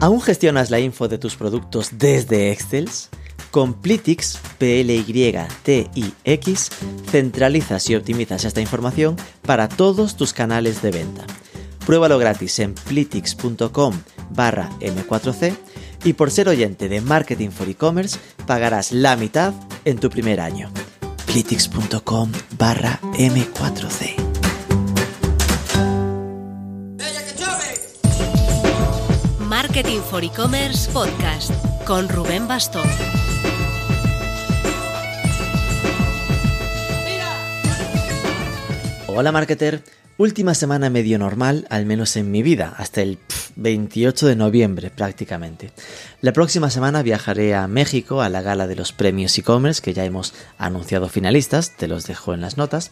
¿Aún gestionas la info de tus productos desde Excel? Con Plitix, P-L-Y-T-I-X, centralizas y optimizas esta información para todos tus canales de venta. Pruébalo gratis en plitix.com barra M4C y por ser oyente de Marketing for E-Commerce pagarás la mitad en tu primer año. plitix.com barra M4C. Marketing for E-Commerce Podcast con Rubén Bastón. Hola marketer, última semana medio normal, al menos en mi vida, hasta el 28 de noviembre prácticamente. La próxima semana viajaré a México a la gala de los premios e-commerce que ya hemos anunciado finalistas, te los dejo en las notas.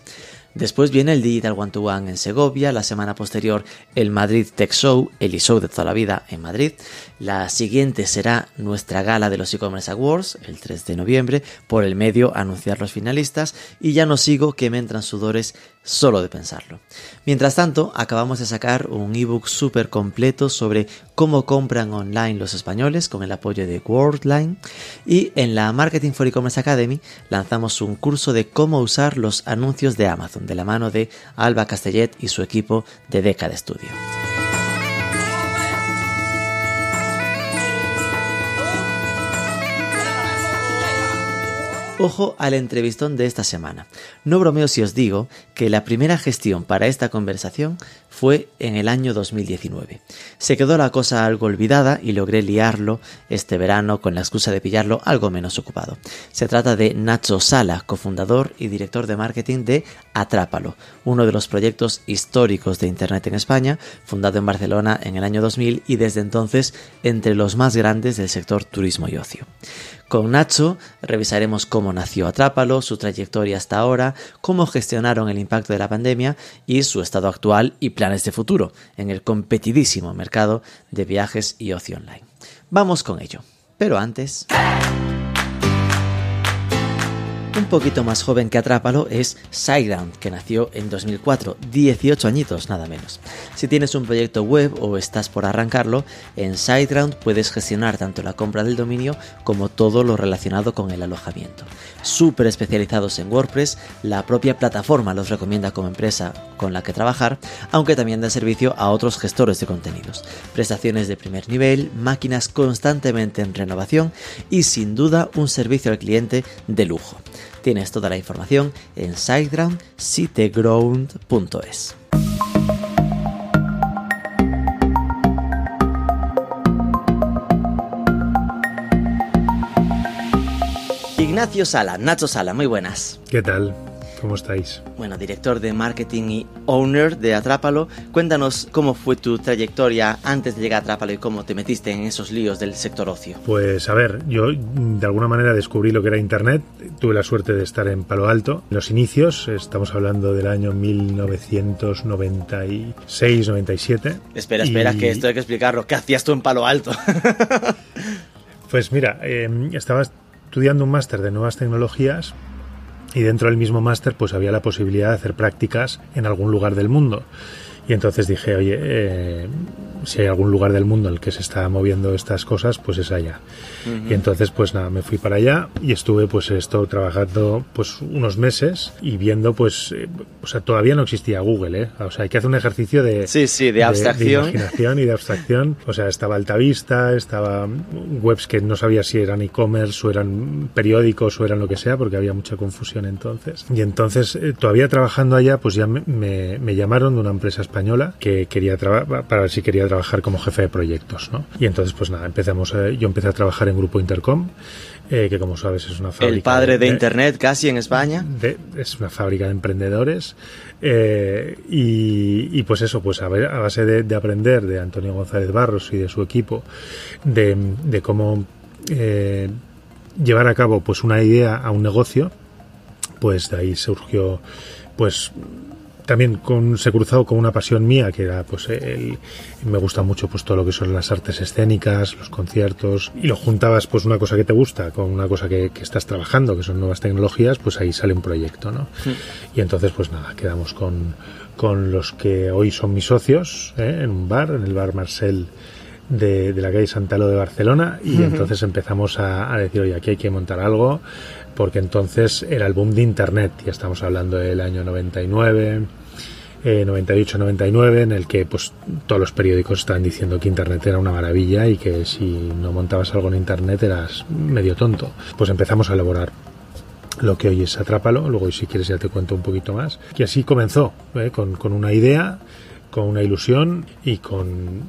Después viene el Digital One to One en Segovia, la semana posterior el Madrid Tech Show, el e-show de toda la vida en Madrid. La siguiente será nuestra gala de los e-commerce awards, el 3 de noviembre, por el medio anunciar los finalistas y ya no sigo que me entran sudores solo de pensarlo. Mientras tanto, acabamos de sacar un ebook súper completo sobre cómo compran online los españoles con el apoyo de Worldline y en la Marketing for E-Commerce Academy lanzamos un curso de cómo usar los anuncios de Amazon de la mano de Alba Castellet y su equipo de Deca de Estudio. Ojo al entrevistón de esta semana. No bromeo si os digo que la primera gestión para esta conversación fue en el año 2019. Se quedó la cosa algo olvidada y logré liarlo este verano con la excusa de pillarlo algo menos ocupado. Se trata de Nacho Sala, cofundador y director de marketing de Atrápalo, uno de los proyectos históricos de Internet en España, fundado en Barcelona en el año 2000 y desde entonces entre los más grandes del sector turismo y ocio. Con Nacho revisaremos cómo nació Atrápalo, su trayectoria hasta ahora, cómo gestionaron el impacto de la pandemia y su estado actual y planes de futuro en el competidísimo mercado de viajes y ocio online. Vamos con ello. Pero antes... Un poquito más joven que Atrápalo es SiteGround, que nació en 2004, 18 añitos nada menos. Si tienes un proyecto web o estás por arrancarlo, en SiteGround puedes gestionar tanto la compra del dominio como todo lo relacionado con el alojamiento. Súper especializados en WordPress, la propia plataforma los recomienda como empresa con la que trabajar, aunque también da servicio a otros gestores de contenidos. Prestaciones de primer nivel, máquinas constantemente en renovación y sin duda un servicio al cliente de lujo. Tienes toda la información en siteground.es. Ignacio Sala, Nacho Sala, muy buenas. ¿Qué tal? ¿Cómo estáis? Bueno, director de marketing y owner de Atrápalo, cuéntanos cómo fue tu trayectoria antes de llegar a Atrápalo y cómo te metiste en esos líos del sector ocio. Pues a ver, yo de alguna manera descubrí lo que era Internet, tuve la suerte de estar en Palo Alto. En los inicios, estamos hablando del año 1996-97. Espera, espera, que esto hay que explicarlo. ¿Qué hacías tú en Palo Alto? pues mira, eh, estaba estudiando un máster de nuevas tecnologías y dentro del mismo máster pues había la posibilidad de hacer prácticas en algún lugar del mundo. Y entonces dije, oye, eh, si hay algún lugar del mundo en el que se está moviendo estas cosas, pues es allá. Y entonces, pues nada, me fui para allá y estuve, pues esto, trabajando, pues unos meses y viendo, pues, eh, o sea, todavía no existía Google, ¿eh? O sea, hay que hacer un ejercicio de... Sí, sí, de abstracción. De, imaginación y de abstracción. O sea, estaba Altavista, estaba webs que no sabía si eran e-commerce o eran periódicos o eran lo que sea, porque había mucha confusión entonces. Y entonces, eh, todavía trabajando allá, pues ya me, me, me llamaron de una empresa española que quería trabajar, para ver si quería trabajar como jefe de proyectos, ¿no? Y entonces, pues nada, empezamos, eh, yo empecé a trabajar en Grupo Intercom, eh, que como sabes es una fábrica... El padre de, de Internet casi en España. De, es una fábrica de emprendedores. Eh, y, y, pues eso, pues a, ver, a base de, de, aprender de Antonio González Barros y de su equipo, de, de cómo eh, llevar a cabo pues una idea a un negocio, pues de ahí surgió pues también con, se cruzado con una pasión mía que era pues el, me gusta mucho pues todo lo que son las artes escénicas los conciertos y lo juntabas pues una cosa que te gusta con una cosa que, que estás trabajando que son nuevas tecnologías pues ahí sale un proyecto no sí. y entonces pues nada quedamos con con los que hoy son mis socios ¿eh? en un bar en el bar Marcel de, la calle Santalo de Barcelona y entonces empezamos a, a, decir, oye, aquí hay que montar algo, porque entonces era el boom de Internet, ya estamos hablando del año 99, 98-99 eh, en el que pues todos los periódicos estaban diciendo que Internet era una maravilla y que si no montabas algo en Internet eras medio tonto. Pues empezamos a elaborar lo que hoy es Atrápalo, luego si quieres ya te cuento un poquito más. Y así comenzó, ¿eh? con, con una idea, con una ilusión y con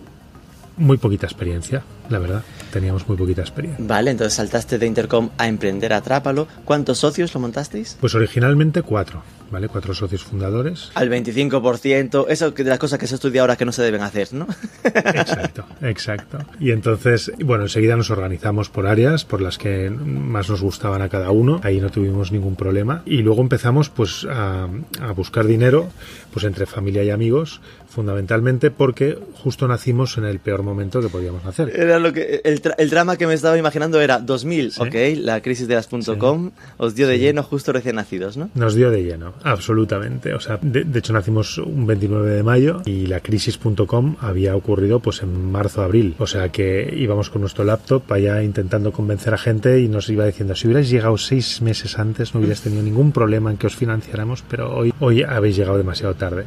muy poquita experiencia, la verdad. Teníamos muy poquita experiencia. Vale, entonces saltaste de Intercom a emprender Atrápalo. ¿Cuántos socios lo montasteis? Pues originalmente cuatro. ¿vale? Cuatro socios fundadores. Al 25%, eso de las cosas que se estudia ahora que no se deben hacer, ¿no? exacto, exacto. Y entonces, bueno, enseguida nos organizamos por áreas, por las que más nos gustaban a cada uno, ahí no tuvimos ningún problema. Y luego empezamos pues a, a buscar dinero, pues entre familia y amigos, fundamentalmente porque justo nacimos en el peor momento que podíamos hacer. Era lo que el, el drama que me estaba imaginando era 2000, ¿ok? La crisis de las .com os dio de lleno justo recién nacidos, ¿no? Nos dio de lleno. Absolutamente. O sea, de, hecho nacimos un 29 de mayo y la crisis.com había ocurrido pues en marzo, abril. O sea que íbamos con nuestro laptop allá intentando convencer a gente y nos iba diciendo, si hubierais llegado seis meses antes no hubierais tenido ningún problema en que os financiáramos, pero hoy, hoy habéis llegado demasiado tarde.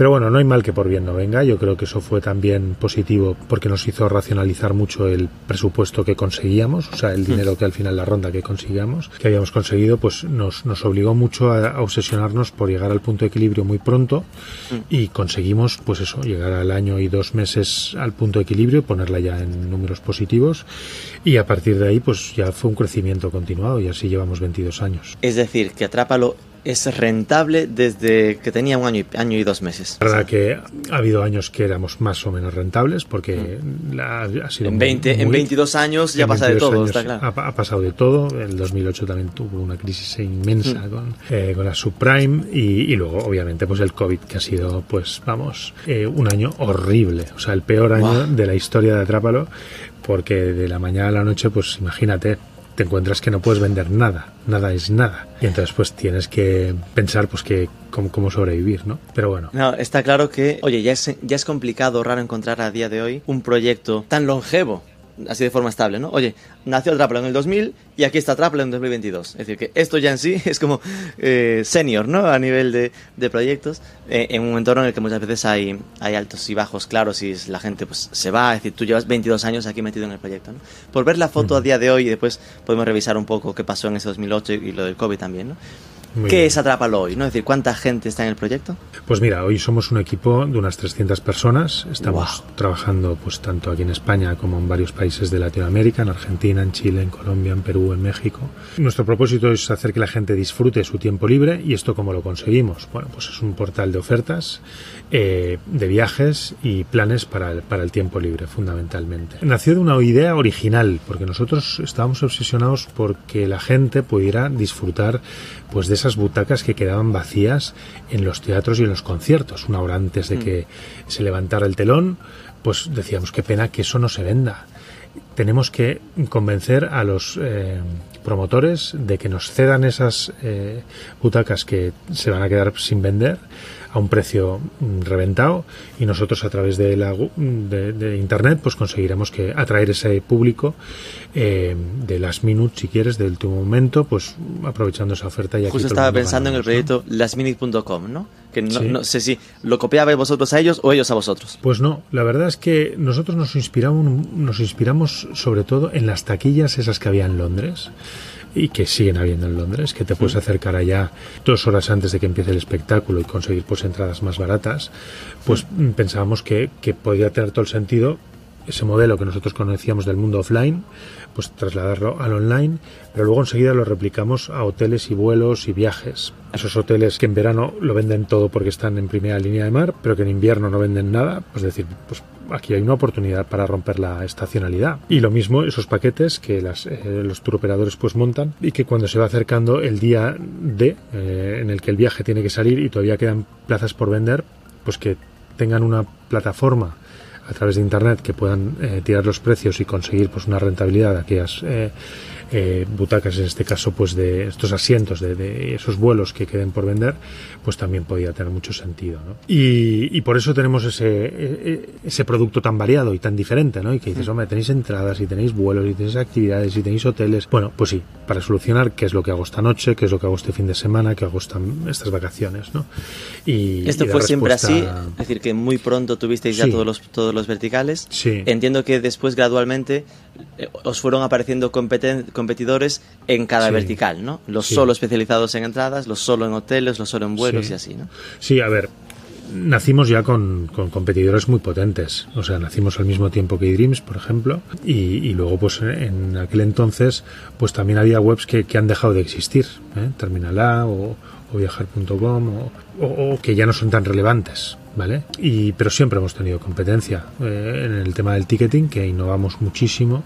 Pero bueno, no hay mal que por bien no venga. Yo creo que eso fue también positivo porque nos hizo racionalizar mucho el presupuesto que conseguíamos, o sea, el dinero que al final la ronda que conseguíamos, que habíamos conseguido, pues nos, nos obligó mucho a, obsesionarnos por llegar al punto de equilibrio muy pronto y conseguimos, pues eso, llegar al año y dos meses al punto de equilibrio, ponerla ya en números positivos y a partir de ahí, pues ya fue un crecimiento continuado y así llevamos 22 años. Es decir, que Atrápalo es rentable desde que tenía un año y, año y dos meses. La verdad que ha habido años que éramos más o menos rentables porque mm. ha sido en, 20, en 22 años ya pasa de todo, está claro. Ha, pasado de todo. El 2008 también tuvo una crisis inmensa mm. con, eh, con, la subprime y, y, luego obviamente pues el COVID que ha sido pues vamos eh, un año horrible, o sea el peor año de la historia de Atrápalo porque de la mañana a la noche pues imagínate te encuentras que no puedes vender nada, nada es nada. Y entonces pues tienes que pensar pues que cómo, sobrevivir, ¿no? Pero bueno. No, está claro que, oye, ya es, ya es complicado, raro encontrar a día de hoy un proyecto tan longevo así de forma estable, ¿no? Oye, nació Traplo en el 2000 y aquí está Traplo en 2022. Es decir, que esto ya en sí es como eh, senior, ¿no? A nivel de, de proyectos, eh, en un entorno en el que muchas veces hay, hay altos y bajos claros y la gente pues se va, es decir, tú llevas 22 años aquí metido en el proyecto, ¿no? Por ver la foto a día de hoy y después podemos revisar un poco qué pasó en ese 2008 y lo del COVID también, ¿no? ¿Qué es Atrápalo hoy? ¿no? Es decir, ¿cuánta gente está en el proyecto? Pues mira, hoy somos un equipo de unas 300 personas. Estamos trabajando pues tanto aquí en España como en varios países de Latinoamérica, en Argentina, en Chile, en Colombia, en Perú, en México. Nuestro propósito es hacer que la gente disfrute su tiempo libre y esto cómo lo conseguimos. Bueno, pues es un portal de ofertas, eh, de viajes y planes para el, para el tiempo libre, fundamentalmente. Nació de una idea original, porque nosotros estábamos obsesionados porque la gente pudiera disfrutar pues de esas butacas que quedaban vacías en los teatros y en los conciertos. Una hora antes de mm. que se levantara el telón, pues decíamos qué pena que eso no se venda. Tenemos que convencer a los eh, promotores de que nos cedan esas eh, butacas que se van a quedar sin vender a un precio mm, reventado y nosotros a través de, la, de, internet pues conseguiremos que atraer ese público eh, de las minutes si quieres del último momento pues aprovechando esa oferta y justo estaba pensando en el proyecto ¿no? lasminute.com no que no, sé si lo copiabais vosotros a ellos o ellos a vosotros. Pues no la verdad es que nosotros nos inspiramos nos inspiramos sobre todo en las taquillas esas que había en Londres y que siguen habiendo en Londres, que te puedes acercar allá dos horas antes de que empiece el espectáculo y conseguir pues entradas más baratas, pues pensábamos que, que podía tener todo el sentido ese modelo que nosotros conocíamos del mundo offline, pues trasladarlo al online, pero luego enseguida lo replicamos a hoteles y vuelos y viajes. Esos hoteles que en verano lo venden todo porque están en primera línea de mar, pero que en invierno no venden nada, pues decir, pues aquí hay una oportunidad para romper la estacionalidad. Y lo mismo esos paquetes que las, eh, los turoperadores pues montan y que cuando se va acercando el día D eh, en el que el viaje tiene que salir y todavía quedan plazas por vender, pues que tengan una plataforma a través de internet que puedan eh, tirar los precios y conseguir pues una rentabilidad de aquellas eh, butacas en este caso pues de estos asientos de, esos vuelos que queden por vender pues también podía tener mucho sentido ¿no? y, por eso tenemos ese, e, e, ese producto tan variado y tan diferente ¿no? y que dices hombre tenéis entradas y tenéis vuelos y tenéis actividades y tenéis hoteles bueno pues sí para solucionar qué es lo que hago esta noche qué es lo que hago este fin de semana qué hago estas vacaciones ¿no? y esto fue siempre así es decir que muy pronto tuvisteis ya todos los todos los verticales sí. entiendo que después gradualmente os fueron apareciendo competidores en cada vertical, ¿no? Los solo especializados en entradas, los solo en hoteles, los solo en vuelos y así, ¿no? Sí, a ver, nacimos ya con, competidores muy potentes. O sea, nacimos al mismo tiempo que Dreams, por ejemplo, y, luego, pues en aquel entonces, pues también había webs que, han dejado de existir, ¿eh? Terminal A o, viajar.com o, que ya no son tan relevantes. ¿Vale? Y, pero siempre hemos tenido competencia eh, en el tema del ticketing, que innovamos muchísimo.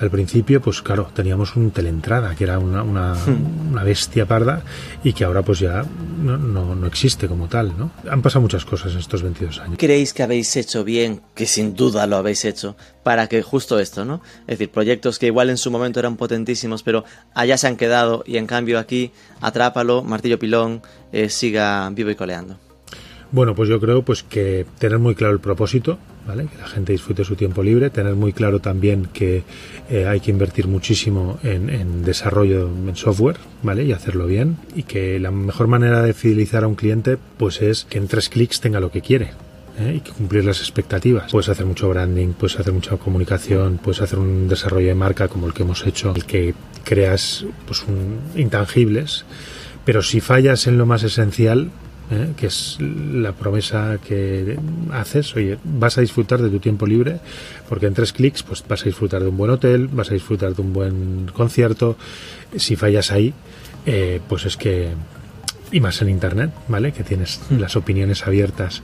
Al principio, pues claro, teníamos un teleentrada, que era una, una, hmm. una bestia parda, y que ahora pues ya no, no, no, existe como tal, ¿no? Han pasado muchas cosas en estos 22 años. ¿Creéis que habéis hecho bien, que sin duda lo habéis hecho, para que justo esto, ¿no? Es decir, proyectos que igual en su momento eran potentísimos, pero allá se han quedado, y en cambio aquí, atrápalo, martillo pilón, eh, siga vivo y coleando. Bueno, pues yo creo pues que tener muy claro el propósito, ¿vale? Que la gente disfrute su tiempo libre, tener muy claro también que eh, hay que invertir muchísimo en, desarrollo en software, ¿vale? Y hacerlo bien y que la mejor manera de fidelizar a un cliente pues es que en tres clics tenga lo que quiere. ¿eh? y que cumplir las expectativas. Puedes hacer mucho branding, puedes hacer mucha comunicación, puedes hacer un desarrollo de marca como el que hemos hecho, el que creas pues intangibles, pero si fallas en lo más esencial, ¿eh? que es la promesa que haces, oye, vas a disfrutar de tu tiempo libre, porque en tres clics pues vas a disfrutar de un buen hotel, vas a disfrutar de un buen concierto, si fallas ahí, eh, pues es que, y más en Internet, ¿vale? Que tienes mm. las opiniones abiertas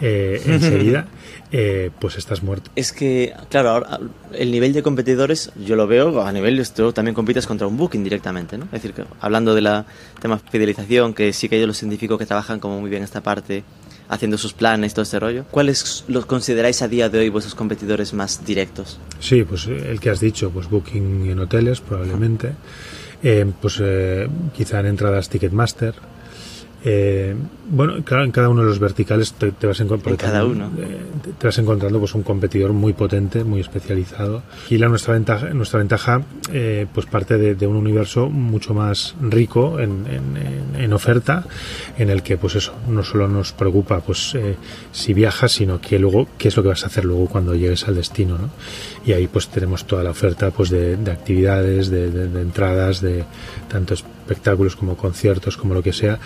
eh, enseguida, eh, pues estás muerto. Es que, claro, ahora, el nivel de competidores, yo lo veo a nivel, esto también compites contra un booking directamente, ¿no? Es decir, que hablando de la tema fidelización, que sí que yo los identifico que trabajan como muy bien esta parte, haciendo sus planes, todo este rollo. ¿Cuáles los consideráis a día de hoy vuestros competidores más directos? Sí, pues el que has dicho, pues Booking en hoteles probablemente, eh, pues quizá en entradas Ticketmaster, eh, bueno, claro, en cada uno de los verticales te, vas encontrando. cada uno. Eh, te vas encontrando pues un competidor muy potente, muy especializado. Y la nuestra ventaja, nuestra ventaja, eh, pues parte de, un universo mucho más rico en, en, oferta, en el que pues eso no solo nos preocupa pues si viajas, sino que luego qué es lo que vas a hacer luego cuando llegues al destino, ¿no? Y ahí pues tenemos toda la oferta pues de, actividades, de, de entradas, de tanto espectáculos como conciertos, como lo que sea.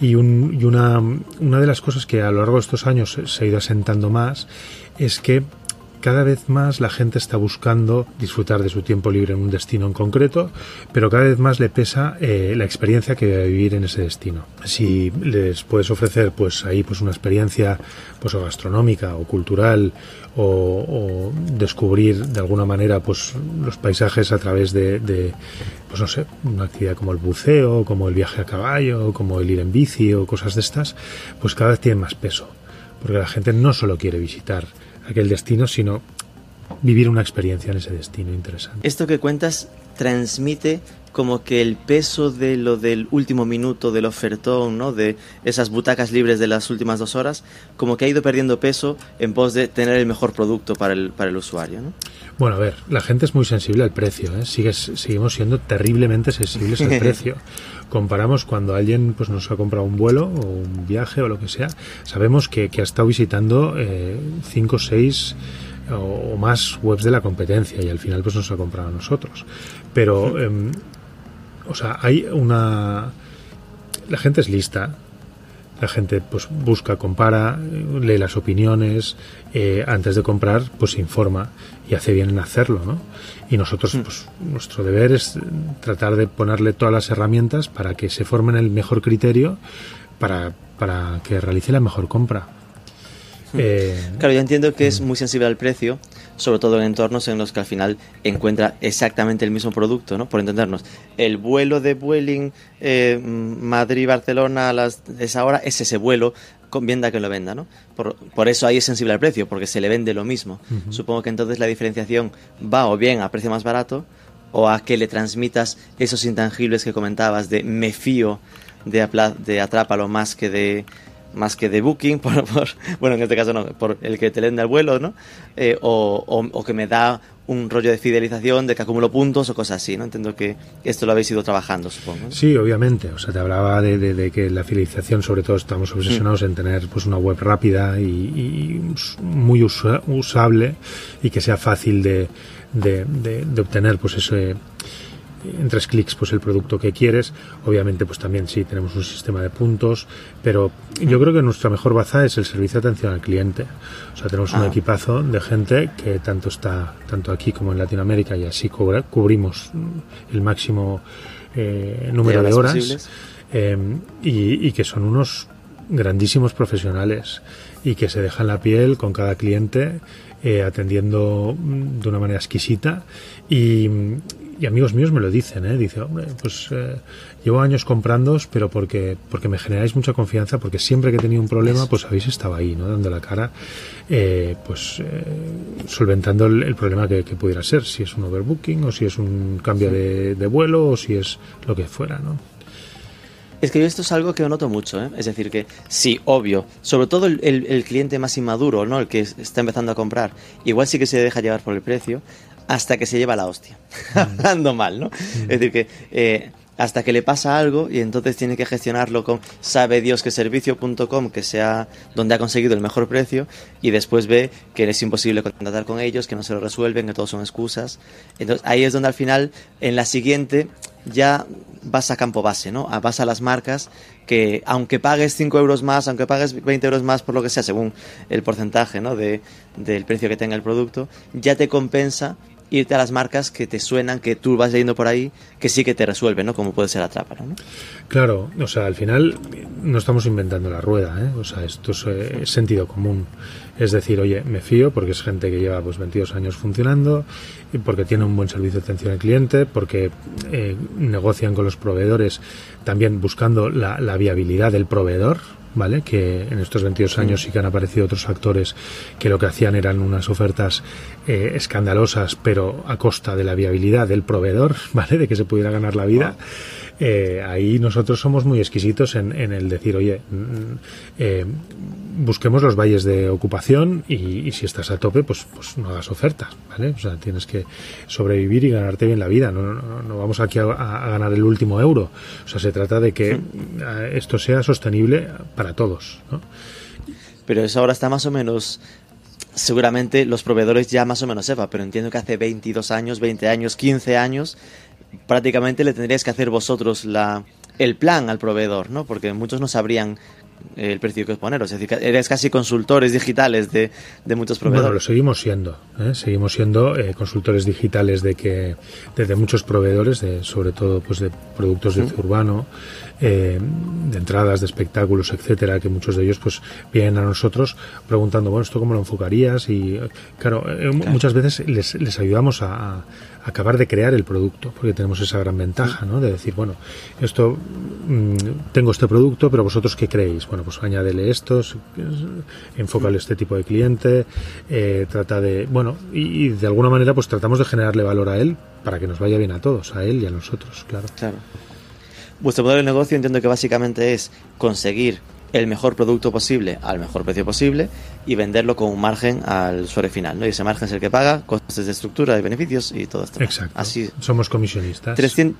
Y, un, y una, una de las cosas que a lo largo de estos años se ha ido asentando más es que cada vez más la gente está buscando disfrutar de su tiempo libre en un destino en concreto, pero cada vez más le pesa eh, la experiencia que va a vivir en ese destino. Si les puedes ofrecer pues ahí pues una experiencia pues o gastronómica o cultural o, descubrir de alguna manera pues los paisajes a través de, de, pues no sé una actividad como el buceo como el viaje a caballo como el ir en bici o cosas de estas pues cada vez tiene más peso porque la gente no solo quiere visitar aquel destino, sino vivir una experiencia en ese destino interesante. Esto que cuentas transmite como que el peso de lo del último minuto del ofertón, ¿no? De esas butacas libres de las últimas dos horas, como que ha ido perdiendo peso en pos de tener el mejor producto para el, para el usuario, ¿no? Bueno, a ver, la gente es muy sensible al precio, ¿eh? seguimos siendo terriblemente sensibles al precio. Comparamos cuando alguien pues, nos ha comprado un vuelo o un viaje o lo que sea, sabemos que, ha estado visitando eh, cinco o seis o más webs de la competencia y al final pues nos ha comprado a nosotros. Pero o sea, hay una... La gente es lista, la gente pues busca, compara, lee las opiniones, eh, antes de comprar pues se informa y hace bien en hacerlo, ¿no? Y nosotros hmm. pues nuestro deber es tratar de ponerle todas las herramientas para que se formen el mejor criterio para, para que realice la mejor compra. Hmm. Eh, claro, yo entiendo que es muy sensible al precio, sobre todo en entornos en los que al final encuentra exactamente el mismo producto, ¿no? Por entendernos, el vuelo de Vueling eh, Madrid-Barcelona a las, esa hora es ese vuelo, convienda que lo venda, ¿no? Por, por, eso ahí es sensible al precio, porque se le vende lo mismo. Supongo que entonces la diferenciación va o bien a precio más barato o a que le transmitas esos intangibles que comentabas de me fío de, apla- de Atrápalo más que de más que de Booking, por, por- bueno, en este caso no, por el que te vende el vuelo, ¿no? Eh, o, o- o que me da un rollo de fidelización, de que acumulo puntos o cosas así, ¿no? Entiendo que esto lo habéis ido trabajando, supongo. Sí, obviamente. O sea, te hablaba de, de- de que la fidelización, sobre todo, estamos obsesionados en tener pues una web rápida y, y muy usa- usable y que sea fácil de- de obtener, pues ese en tres clics pues el producto que quieres. Obviamente pues también sí tenemos un sistema de puntos pero yo creo que nuestra mejor baza es el servicio de atención al cliente. O sea tenemos un Ah. equipazo de gente que tanto está tanto aquí como en Latinoamérica y así cubrimos el máximo eh, número de horas eh, y, y que son unos grandísimos profesionales y que se dejan la piel con cada cliente eh, atendiendo mm, de una manera exquisita. Y, y amigos míos me lo dicen, ¿eh? dice, hombre, pues eh, llevo años comprándoos, pero porque, porque me generáis mucha confianza, porque siempre que he tenido un problema, pues habéis estado ahí, ¿no? Dando la cara, eh, pues eh, solventando el, el problema que, que pudiera ser, si es un overbooking o si es un cambio de, de vuelo o si es lo que fuera, ¿no? Es que yo esto es algo que noto mucho, ¿eh? Es decir, que sí, obvio, sobre todo el, el- el cliente más inmaduro, ¿no? El que es- está empezando a comprar, igual sí que se deja llevar por el precio, hasta que se lleva la hostia. Hablando mal, ¿no? Es decir, que eh, hasta que le pasa algo y entonces tiene que gestionarlo con sabe Dios que servicio.com, que sea donde ha conseguido el mejor precio, y después ve que es imposible contratar con ellos, que no se lo resuelven, que todos son excusas. Entonces ahí es donde al final, en la siguiente, ya vas a campo base, ¿no? Vas a las marcas que, aunque pagues 5 euros más, aunque pagues 20 euros más por lo que sea, según el porcentaje, ¿no? De, del precio que tenga el producto, ya te compensa irte a las marcas que te suenan, que tú vas leyendo por ahí, que sí que te resuelven, ¿no? Como puede ser Atrápalo, ¿no? Claro, o sea, al final no estamos inventando la rueda, ¿eh? O sea, esto es, eh, es sentido común. Es decir, oye, me fío porque es gente que lleva pues 22 años funcionando, y porque tiene un buen servicio de atención al cliente, porque eh, negocian con los proveedores también buscando la, la viabilidad del proveedor, ¿vale? Que en estos 22 años sí que han aparecido otros actores que lo que hacían eran unas ofertas eh, escandalosas, pero a costa de la viabilidad del proveedor, ¿vale? De que se pudiera ganar la vida. Eh, ahí nosotros somos muy exquisitos en, en el decir, oye, mm, eh, busquemos los valles de ocupación y, y si estás a tope, pues, pues no hagas ofertas, ¿vale? O sea, tienes que sobrevivir y ganarte bien la vida. No, no, no vamos aquí a, a ganar el último euro. O sea, se trata de que esto sea sostenible para todos, ¿no? Pero eso ahora está más o menos. Seguramente los proveedores ya más o menos sepan, pero entiendo que hace 22 años, 20 años, 15 años, prácticamente le tendríais que hacer vosotros la, el plan al proveedor, ¿no? Porque muchos no sabrían el precio que os poneros. Es decir, eres casi consultores digitales de, de muchos Bueno, lo proveedores. seguimos siendo. ¿eh? Seguimos siendo eh, consultores digitales de que desde muchos proveedores, de, sobre todo pues de productos de urbano, eh, de entradas, de espectáculos, etcétera, que muchos de ellos pues vienen a nosotros preguntando, bueno, esto cómo lo enfocarías y eh, claro, eh, mu- muchas veces les, les ayudamos a, a acabar de crear el producto, porque tenemos esa gran ventaja, ¿no? De decir, bueno, esto mm, tengo este producto, pero vosotros qué creéis? Bueno, pues añádele estos, enfócale este tipo de cliente, eh, trata de, bueno, y, y de alguna manera pues tratamos de generarle valor a él para que nos vaya bien a todos, a él y a nosotros, claro. Claro. Vuestro modelo de negocio entiendo que básicamente es conseguir el mejor producto posible al mejor precio posible y venderlo con un margen al usuario final, ¿no? Y ese margen es el que paga costes de estructura, de beneficios y todo esto. Exacto. Así, Somos comisionistas. 300...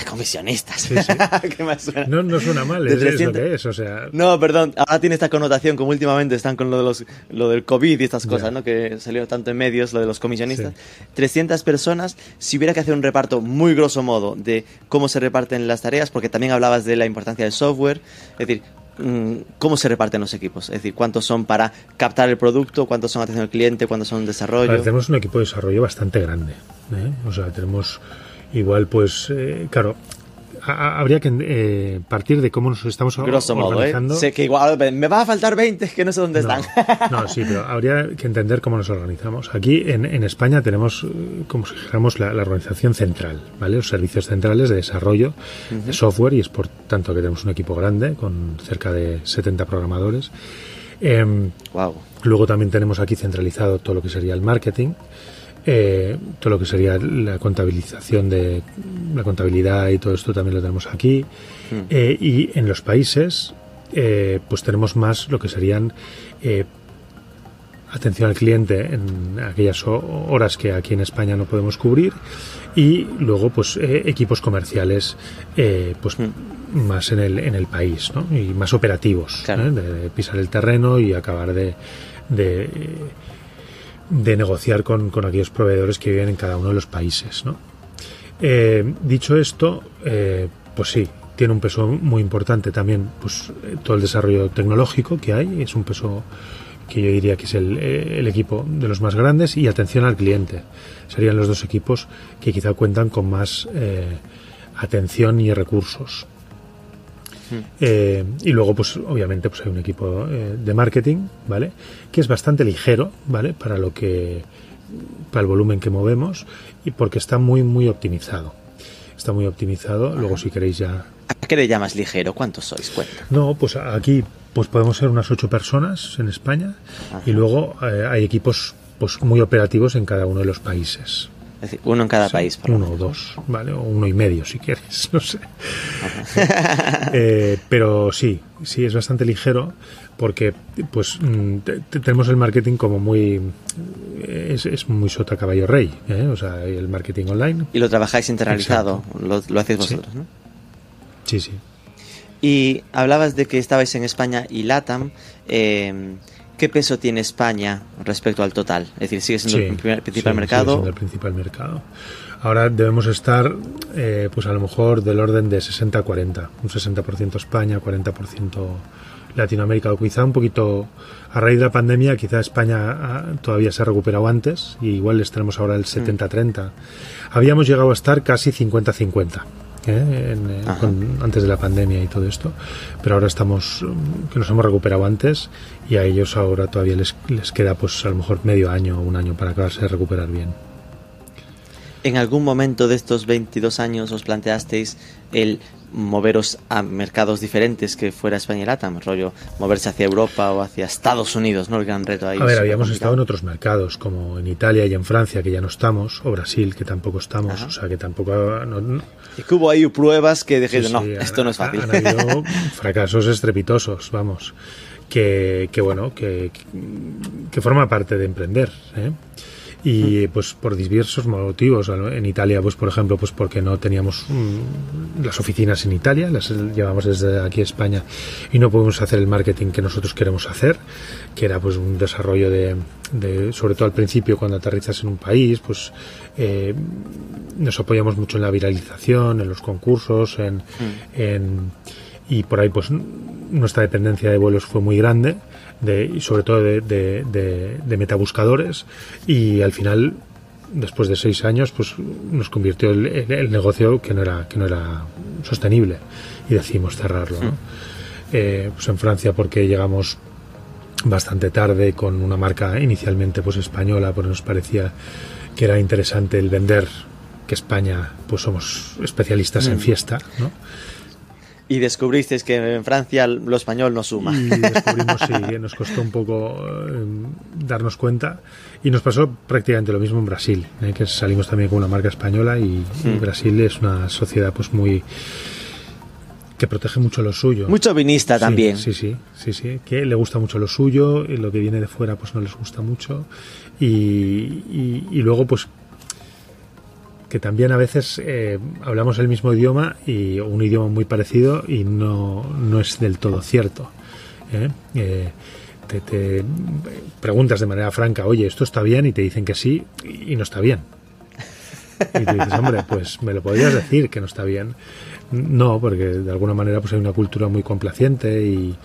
Comisionistas. Sí, sí. ¿Qué más suena? No, no suena mal, De es, es lo 300. que es, o sea, No, perdón, ahora tiene esta connotación como últimamente están con lo de los lo del COVID y estas cosas. ¿no? Que salió tanto en medios, lo de los comisionistas. 300 personas, si hubiera que hacer un reparto muy grosso modo de cómo se reparten las tareas, porque también hablabas de la importancia del software, es decir, mm, cómo se reparten los equipos, es decir, cuántos son para captar el producto, cuántos son atención al cliente, cuántos son desarrollo. Tenemos un equipo de desarrollo bastante grande. ¿eh? O sea, tenemos igual, pues, eh, claro, habría que eh, partir de cómo nos estamos Grosso modo, ¿eh? organizando. Sé que igual me va a faltar 20, que no sé dónde No, están. no, sí, pero habría que entender cómo nos organizamos. Aquí en, en España tenemos, eh, como si dijéramos, la, la organización central, ¿vale? Los servicios centrales de desarrollo de software y es por tanto que tenemos un equipo grande con cerca de 70 programadores. Em, wow. Luego también tenemos aquí centralizado todo lo que sería el marketing. Eh, todo lo que sería la contabilización de la contabilidad y todo esto también lo tenemos aquí. Eh, y en los países, eh, pues tenemos más lo que serían atención al cliente en aquellas horas que aquí en España no podemos cubrir. Y luego pues equipos comerciales pues más en el, en el país ¿no? y más operativos de, pisar el terreno y acabar de, de de negociar con, aquellos proveedores que viven en cada uno de los países. Eh, dicho esto, eh, pues sí, tiene un peso muy importante también pues, todo el desarrollo tecnológico que hay, es un peso que yo diría que es el, eh, el, equipo de los más grandes y atención al cliente. Serían los dos equipos que quizá cuentan con más atención y recursos. Eh, y luego, pues obviamente, pues hay un equipo eh, de marketing, ¿vale? Que es bastante ligero, ¿vale? Para lo que, para el volumen que movemos y porque está muy, muy optimizado. Está muy optimizado. Luego, si queréis ya. ¿A qué le llamas ligero? ¿Cuántos sois? Cuenta. No, pues aquí, pues podemos ser unas ocho personas en España y luego eh, hay equipos, pues muy operativos en cada uno de los países uno en cada país. uno o dos, ¿vale? O uno y medio, si quieres, no sé. Eh, pero sí, sí, es bastante ligero porque pues mm, tenemos el marketing como muy... Es, muy sota caballo rey, ¿eh? o sea, el marketing online. Y lo trabajáis internalizado, lo, hacéis vosotros, ¿no? Sí, sí. Y hablabas de que estabais en España y LATAM. Eh, ¿Qué peso tiene España respecto al total? Es decir, ¿sigue siendo el principal mercado? Sigue siendo el principal mercado. Ahora debemos estar, eh, pues a lo mejor del orden de 60-40. Un 60% España, 40% Latinoamérica. O quizá un poquito, a raíz de la pandemia, quizá España ah, todavía se ha recuperado antes y igual estaremos ahora el 70-30. Habíamos llegado a estar casi 50-50. ¿Eh? Eh, antes de la pandemia y todo esto, pero ahora estamos, mm, que nos hemos recuperado antes y a ellos ahora todavía les, les queda pues a lo mejor medio año o un año para acabarse de recuperar bien. ¿En algún momento de estos 22 años os planteasteis el moveros a mercados diferentes que fuera España y LATAM, rollo moverse hacia Europa o hacia Estados Unidos, ¿no? El gran reto ahí. A ver, habíamos estado en otros mercados, como en Italia y en Francia, que ya no estamos, o Brasil, que tampoco estamos, o sea, que tampoco... Y que hubo ahí pruebas que dije, no, esto no es fácil. Han habido fracasos estrepitosos, vamos, que, que bueno, que, que forma parte de emprender, ¿eh? Y pues por diversos motivos en Italia pues por ejemplo pues porque no teníamos mm, las oficinas en Italia las llevamos desde aquí a España y no podemos hacer el marketing que nosotros queremos hacer que era pues un desarrollo de, sobre todo al principio cuando aterrizas en un país pues eh, nos apoyamos mucho en la viralización en los concursos en, mm. en y por ahí pues nuestra dependencia de vuelos fue muy grande de, y sobre todo de, de, metabuscadores y al final después de seis años pues nos convirtió el, el, negocio que no era que no era sostenible y decidimos cerrarlo ¿no? eh, pues en Francia porque llegamos bastante tarde con una marca inicialmente pues española porque nos parecía que era interesante el vender que España pues somos especialistas en mm. fiesta ¿no? Y descubristeis que en Francia lo español no suma. Y descubrimos, sí, nos costó un poco eh, darnos cuenta. Y nos pasó prácticamente lo mismo en Brasil, eh, que salimos también con una marca española y, hmm. Brasil es una sociedad pues muy que protege mucho lo suyo. Mucho vinista también. Sí, sí, sí, sí, que le gusta mucho lo suyo y lo que viene de fuera pues no les gusta mucho. y, y luego pues que también a veces eh, hablamos el mismo idioma y un idioma muy parecido y no, no es del todo cierto. ¿eh? Eh, te, preguntas de manera franca, oye, ¿esto está bien? Y te dicen que sí y no está bien. Y te dices, hombre, pues me lo podrías decir que no está bien. No, porque de alguna manera pues hay una cultura muy complaciente y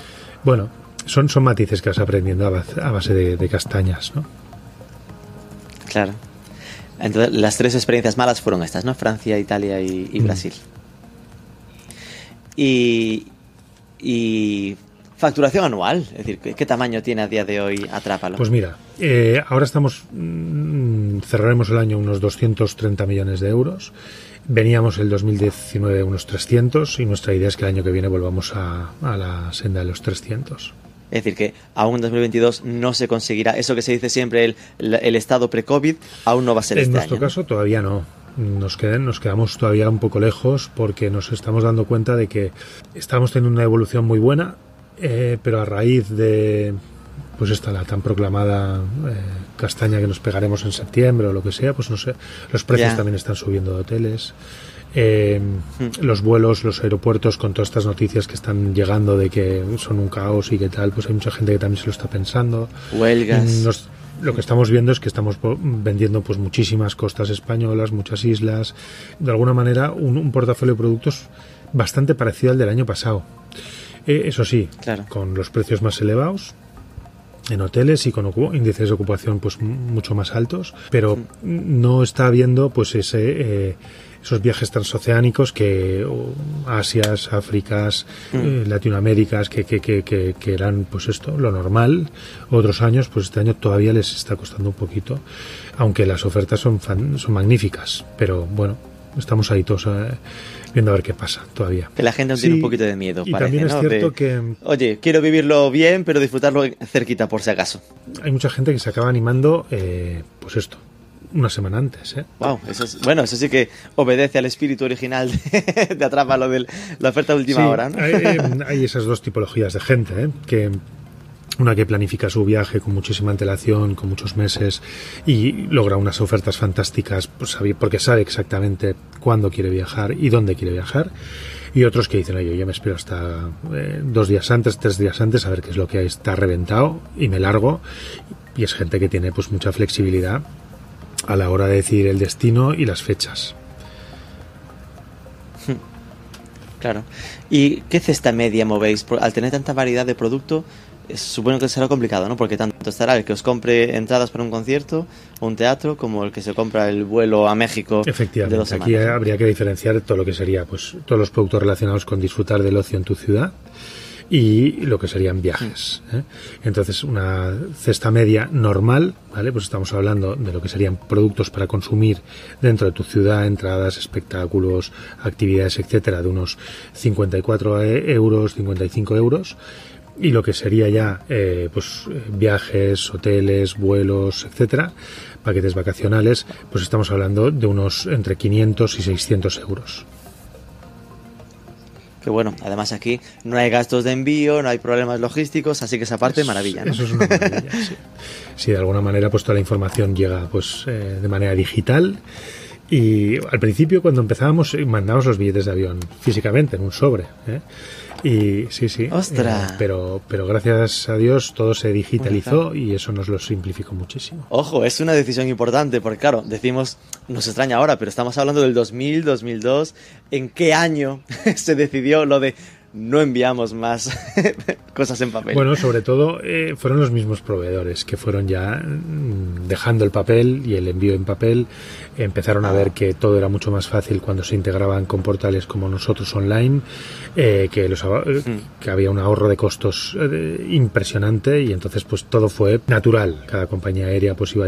bueno, son, son matices que vas aprendiendo a base, de, de castañas, ¿no? Claro. Entonces, las tres experiencias malas fueron estas, ¿no? Francia, Italia y, mm. Brasil. Y, y, facturación anual, es decir, ¿qué, tamaño tiene a día de hoy Atrápalo? Pues mira, eh, ahora estamos, mm, cerraremos el año unos 230 millones de euros. Veníamos el 2019 unos 300 y nuestra idea es que el año que viene volvamos a, a la senda de los 300. Es decir, que aún en 2022 no se conseguirá eso que se dice siempre, el, el estado pre-COVID, aún no va a ser en este nuestro año. caso todavía no. Nos, quedan, nos quedamos todavía un poco lejos porque nos estamos dando cuenta de que estamos teniendo una evolución muy buena, eh, pero a raíz de pues esta la tan proclamada eh, castaña que nos pegaremos en septiembre o lo que sea, pues no sé, los precios también están subiendo de hoteles. Eh, Los vuelos, los aeropuertos, con todas estas noticias que están llegando de que son un caos y que tal, pues hay mucha gente que también se lo está pensando. Huelgas. Nos- lo que estamos viendo es que estamos vendiendo pues muchísimas costas españolas, muchas islas, de alguna manera un, un portafolio de productos bastante parecido al del año pasado. Eh, eso sí, Claro. con los precios más elevados en hoteles y con índices de ocupación pues mucho más altos, pero no está habiendo pues ese eh, esos viajes transoceánicos que Asias, Áfricas, eh, Latinoaméricas que, que, que, que, que eran pues esto lo normal. Otros años pues este año todavía les está costando un poquito, aunque las ofertas son fan- son magníficas, pero bueno estamos ahí todos eh, viendo a ver qué pasa todavía. Que la gente tiene un poquito de miedo, y parece, también es ¿no? cierto De, que Oye, quiero vivirlo bien, pero disfrutarlo cerquita por si acaso. hay mucha gente que se acaba animando, eh, pues esto, una semana antes. ¿eh? Wow, eso es, bueno, eso sí que obedece al espíritu original de, de Atrápalo, de la oferta de última Sí, hora, ¿no? hay, eh, hay esas dos tipologías de gente, ¿eh? que una que planifica su viaje con muchísima antelación, con muchos meses y logra unas ofertas fantásticas pues, porque sabe exactamente cuándo quiere viajar y dónde quiere viajar. Y otros que dicen, oye, yo me espero hasta eh, dos días antes, tres días antes, a ver qué es lo que hay, está reventado y me largo. Y es gente que tiene pues mucha flexibilidad a la hora de decidir el destino y las fechas. Claro. ¿Y qué cesta media movéis? Al tener tanta variedad de producto, eh, supongo que será complicado, ¿no? Porque tanto estará el que os compre entradas para un concierto o un teatro, como el que se compra el vuelo a México de dos Efectivamente, aquí habría que diferenciar todo lo que sería, pues, todos los productos relacionados con disfrutar del ocio en tu ciudad y lo que serían viajes. ¿eh? Entonces, una cesta media normal, ¿vale? Pues estamos hablando de lo que serían productos para consumir dentro de tu ciudad, entradas, espectáculos, actividades, etcétera, de unos 54 e- euros, 55 euros. Y lo que sería ya, eh, pues, eh, viajes, hoteles, vuelos, etcétera, paquetes vacacionales, pues estamos hablando de unos entre 500 y 600 euros. Que bueno, además aquí no hay gastos de envío, no hay problemas logísticos, así que esa parte, Es- maravilla, ¿no? Eso es una maravilla, sí. Sí, de alguna manera pues toda la información llega pues eh, de manera digital y al principio cuando empezábamos eh, mandábamos los billetes de avión físicamente en un sobre. ¿eh? Y sí, sí. ¡Ostras! eh, pero, pero gracias a Dios todo se digitalizó y eso nos lo simplificó muchísimo. Ojo, es una decisión importante porque claro, decimos, nos extraña ahora, pero estamos hablando del 2000, 2002. ¿En qué año se decidió lo de no enviamos más cosas en papel? Bueno, sobre todo eh, fueron los mismos proveedores que fueron ya mm, dejando el papel y el envío en papel. Empezaron a ver que todo era mucho más fácil cuando se integraban con portales como nosotros online, eh, que, los, eh, que había un ahorro de costos eh, impresionante y entonces pues todo fue natural. Cada compañía aérea pues iba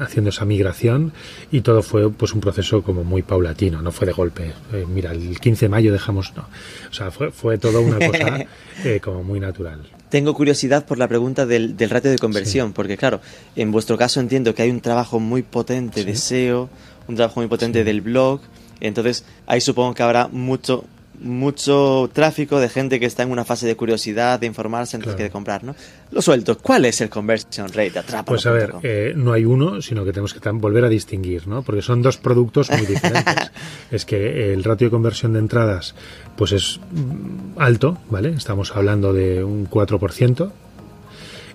haciendo esa migración y todo fue pues un proceso como muy paulatino, no fue de golpe. Mira, el 15 de mayo dejamos, no. O sea, fue, fue todo una cosa eh, como muy natural. Tengo curiosidad por la pregunta del, del ratio de conversión, porque claro, en vuestro caso entiendo que hay un trabajo muy potente de SEO, un trabajo muy potente del blog, entonces ahí supongo que habrá mucho mucho tráfico de gente que está en una fase de curiosidad, de informarse antes Claro. que de comprar, ¿no? Lo suelto, ¿cuál es el conversion rate de? Pues a ver, eh, no hay uno, sino que tenemos que volver a distinguir, ¿no? Porque son dos productos muy diferentes. es que el ratio de conversión de entradas, pues es mm, alto, ¿vale? Estamos hablando de un 4%.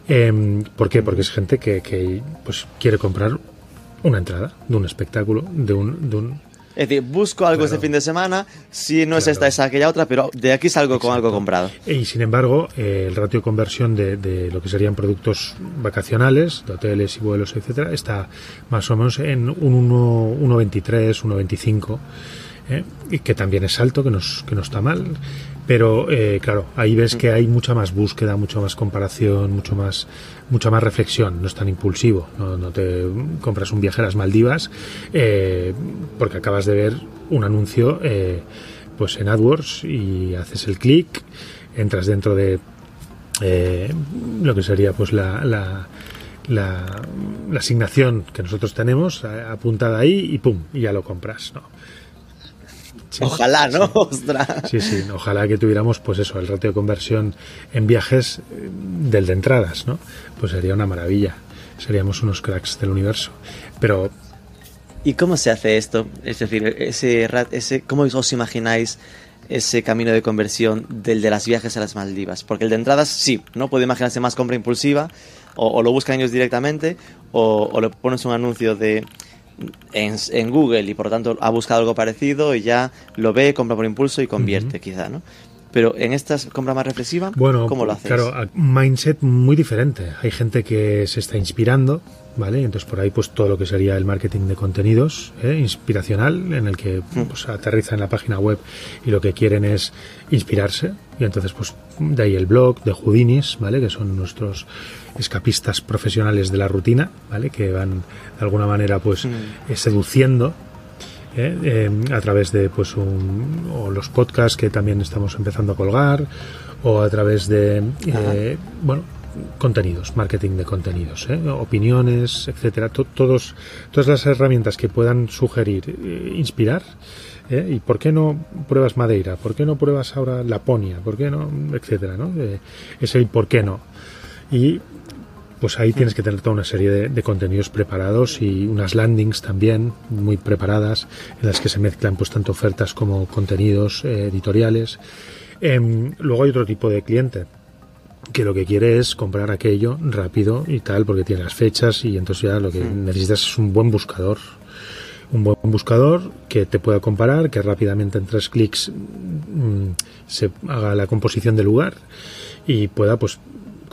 Em, ¿Por qué? Porque es gente que, que, pues, quiere comprar una entrada de un espectáculo, de un... De un Es decir, busco algo Claro. este fin de semana, si no es esta, es aquella otra, pero de aquí salgo con algo comprado. Y sin embargo, eh, el ratio de conversión de, de lo que serían productos vacacionales, de hoteles y vuelos, etcétera, está más o menos en un 1 1,23, 1,25, ¿eh? y que también es alto, que no, es- que no está mal. Pero eh, claro, ahí ves que hay mucha más búsqueda, mucha más comparación, mucho más, mucha más reflexión. No es tan impulsivo. No, no te compras un viaje a las Maldivas eh, porque acabas de ver un anuncio eh, pues en AdWords y haces el clic, entras dentro de eh, lo que sería pues la, la, la, asignación que nosotros tenemos apuntada ahí y pum, y ya lo compras, ¿no? Ojalá, ¿no? Sí. sí, ojalá que tuviéramos, pues eso, el ratio de conversión en viajes eh, del de entradas, ¿no? Pues sería una maravilla. Seríamos unos cracks del universo. Pero. ¿Y cómo se hace esto? Es decir, ese, ese ¿cómo os imagináis ese camino de conversión del de las viajes a las Maldivas? Porque el de entradas, sí, ¿no? Puede imaginarse más compra impulsiva, o, lo buscan ellos directamente, o, o le pones un anuncio de en, Google y por lo tanto ha buscado algo parecido y ya lo ve, compra por impulso y convierte, quizá, ¿no? Pero en estas compra más reflexiva, bueno, ¿cómo lo haces? Claro, mindset muy diferente. Hay gente que se está inspirando, ¿vale? Entonces por ahí pues todo lo que sería el marketing de contenidos ¿eh? inspiracional, en el que mm. pues, aterriza en la página web y lo que quieren es inspirarse. Y entonces pues de ahí el blog de Houdinis, ¿vale? Que son nuestros escapistas profesionales de la rutina, ¿vale? Que van de alguna manera pues mm. eh, seduciendo ¿eh? eh, a través de pues un, o los podcasts que también estamos empezando a colgar o a través de bueno contenidos marketing de contenidos opiniones etcétera. Todos todas las herramientas que puedan sugerir inspirar y por qué no pruebas Madeira por qué no pruebas ahora Laponia por qué no etcétera no es el por qué no. Y pues ahí tienes que tener toda una serie de, contenidos preparados y unas landings también muy preparadas en las que se mezclan pues tanto ofertas como contenidos eh, editoriales. Em, luego hay otro tipo de cliente que lo que quiere es comprar aquello rápido y tal porque tiene las fechas y entonces ya lo que mm. necesitas es un buen buscador un buen buscador que te pueda comparar, que rápidamente en tres clics mm, se haga la composición del lugar y pueda pues